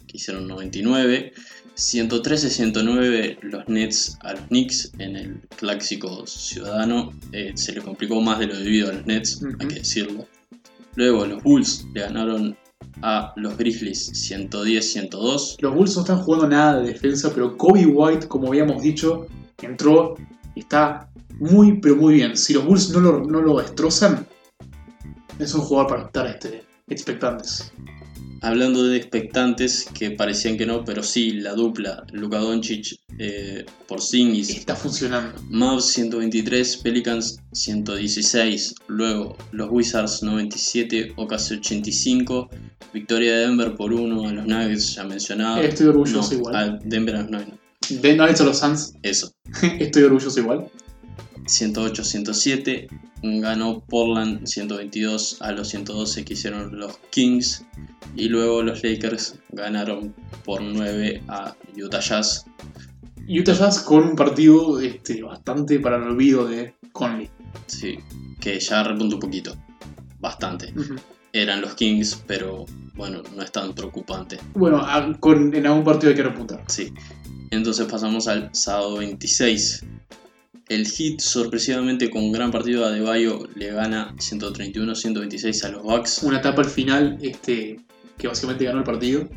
que hicieron 99. 113-109 los Nets a los Knicks en el clásico ciudadano. Eh, se le complicó más de lo debido a los Nets, hay que decirlo. Luego los Bulls le ganaron a los Grizzlies 110-102. Los Bulls no están jugando nada de defensa, pero Kobe White, como habíamos dicho, entró y está muy, pero muy bien. Si los Bulls no lo, no lo destrozan, es un jugador para estar este, expectantes. Hablando de expectantes que parecían que no, pero sí, la dupla Luka Doncic eh, por Singis, Está funcionando. Mavs 123, Pelicans 116, luego los Wizards 97, OKC 85, victoria de Denver por 1 a los Nuggets ya mencionado. Estoy orgulloso No, igual. a Denver a los Nuggets, De no hecho los Suns, eso. (laughs) estoy orgulloso igual. 108-107, ganó Portland 122 a los 112 que hicieron los Kings y luego los Lakers ganaron por 9 a Utah Jazz. Utah Jazz con un partido este, bastante para el olvido de Conley. Sí, que ya repuntó un poquito, bastante. Eran los Kings, pero bueno, no es tan preocupante. Bueno, a- con- en algún partido hay que repuntar. Sí. Entonces pasamos al sábado 26. El Heat, sorpresivamente con un gran partido a Adebayo, le gana 131-126 a los Bucks. Una etapa al final este, que básicamente ganó el partido.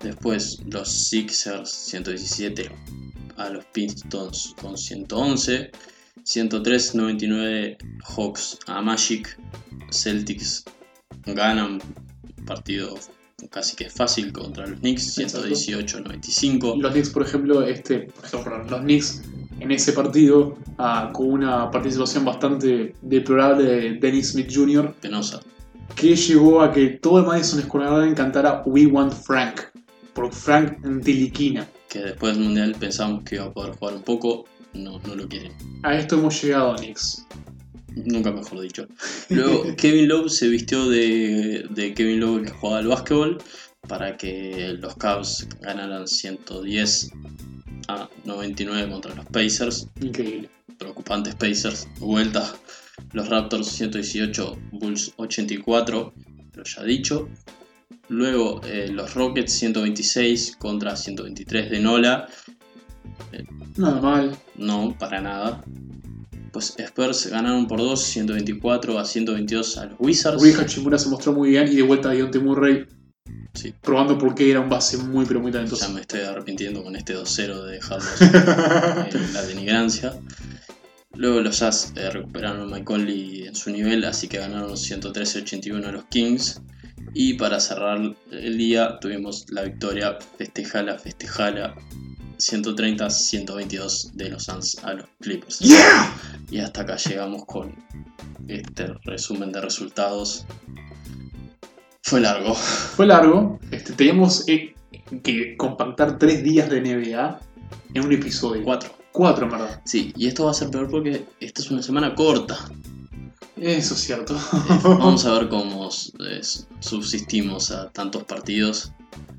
Después los Sixers 117 a los Pistons con 111. 103-99 Hawks a Magic. Celtics ganan partido casi que fácil contra los Knicks. Exacto. 118-95. Los Knicks, por ejemplo, este, por ejemplo, los Knicks en ese partido, ah, con una participación bastante deplorable de Dennis Smith Jr., Penosa. que llevó a que todo el Madison Square Garden cantara We Want Frank, por Frank Tiliquina. Que después del Mundial pensamos que iba a poder jugar un poco. No, no lo quieren. A esto hemos llegado, Knicks. Nunca mejor dicho. Luego, (laughs) Kevin Love se vistió de, de Kevin Love que jugaba al básquetbol para que los Cavs ganaran 110 a 99 contra los Pacers. Increíble. Preocupantes Pacers. Vuelta. Los Raptors 118, Bulls 84, lo ya dicho. Luego eh, los Rockets 126 contra 123 de Nola. Nada mal. No, para nada. Pues Spurs ganaron por 2, 124 a 122 a los Wizards. Rui Hachimura se mostró muy bien y de vuelta Dionte Murray Sí. probando por qué era un base muy pero muy talentoso. Ya me estoy arrepintiendo con este 2-0 de dejarlos (laughs) en la denigrancia. Luego los Jazz eh, recuperaron a Mike Conley en su nivel, así que ganaron 113-81 a los Kings. Y para cerrar el día tuvimos la victoria, festejala, festejala, 130-122 de los Suns a los Clippers. ¡Yeah! Y hasta acá llegamos con este resumen de resultados. Fue largo. Fue largo. Este, teníamos eh, que compactar tres días de NBA en un episodio. Cuatro. Cuatro, en verdad. Sí, y esto va a ser peor porque esta es una semana corta. Eso es cierto. Eh, (laughs) Vamos a ver cómo eh, subsistimos a tantos partidos.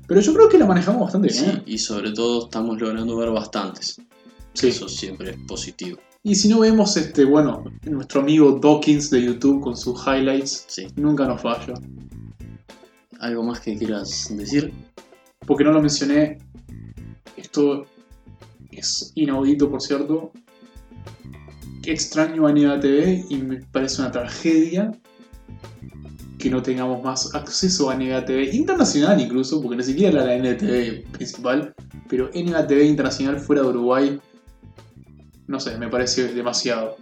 Pero yo creo que la manejamos bastante Sí, bien. y sobre todo estamos logrando ver bastantes. Sí. Eso siempre es positivo. Y si no vemos, este, bueno, nuestro amigo Dawkins de YouTube con sus highlights, Sí. nunca nos falla. ¿Algo más que quieras decir? Porque no lo mencioné, esto es inaudito, por cierto. Extraño a NBA TV y me parece una tragedia que no tengamos más acceso a NBA TV internacional incluso, porque ni siquiera era la NTV principal, pero NBA TV internacional fuera de Uruguay, no sé, me parece demasiado.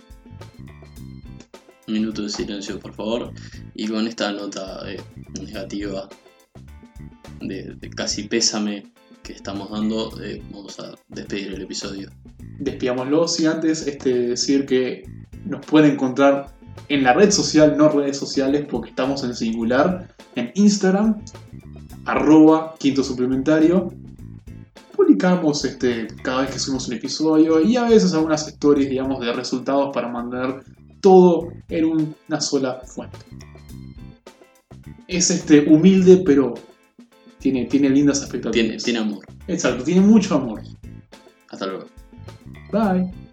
Minuto de silencio, por favor. Y con esta nota eh, negativa de, casi pésame que estamos dando, eh, vamos a despedir el episodio. despidámoslo. Sin antes este, decir que nos pueden encontrar en la red social, no redes sociales, porque estamos en singular, en Instagram, arroba quinto suplementario. Publicamos este, cada vez que subimos un episodio y a veces algunas stories, digamos, de resultados para mandar todo en una sola fuente. Es este, humilde, pero tiene, tiene lindas expectativas. Tiene, tiene amor. Exacto, tiene mucho amor. Hasta luego. Bye.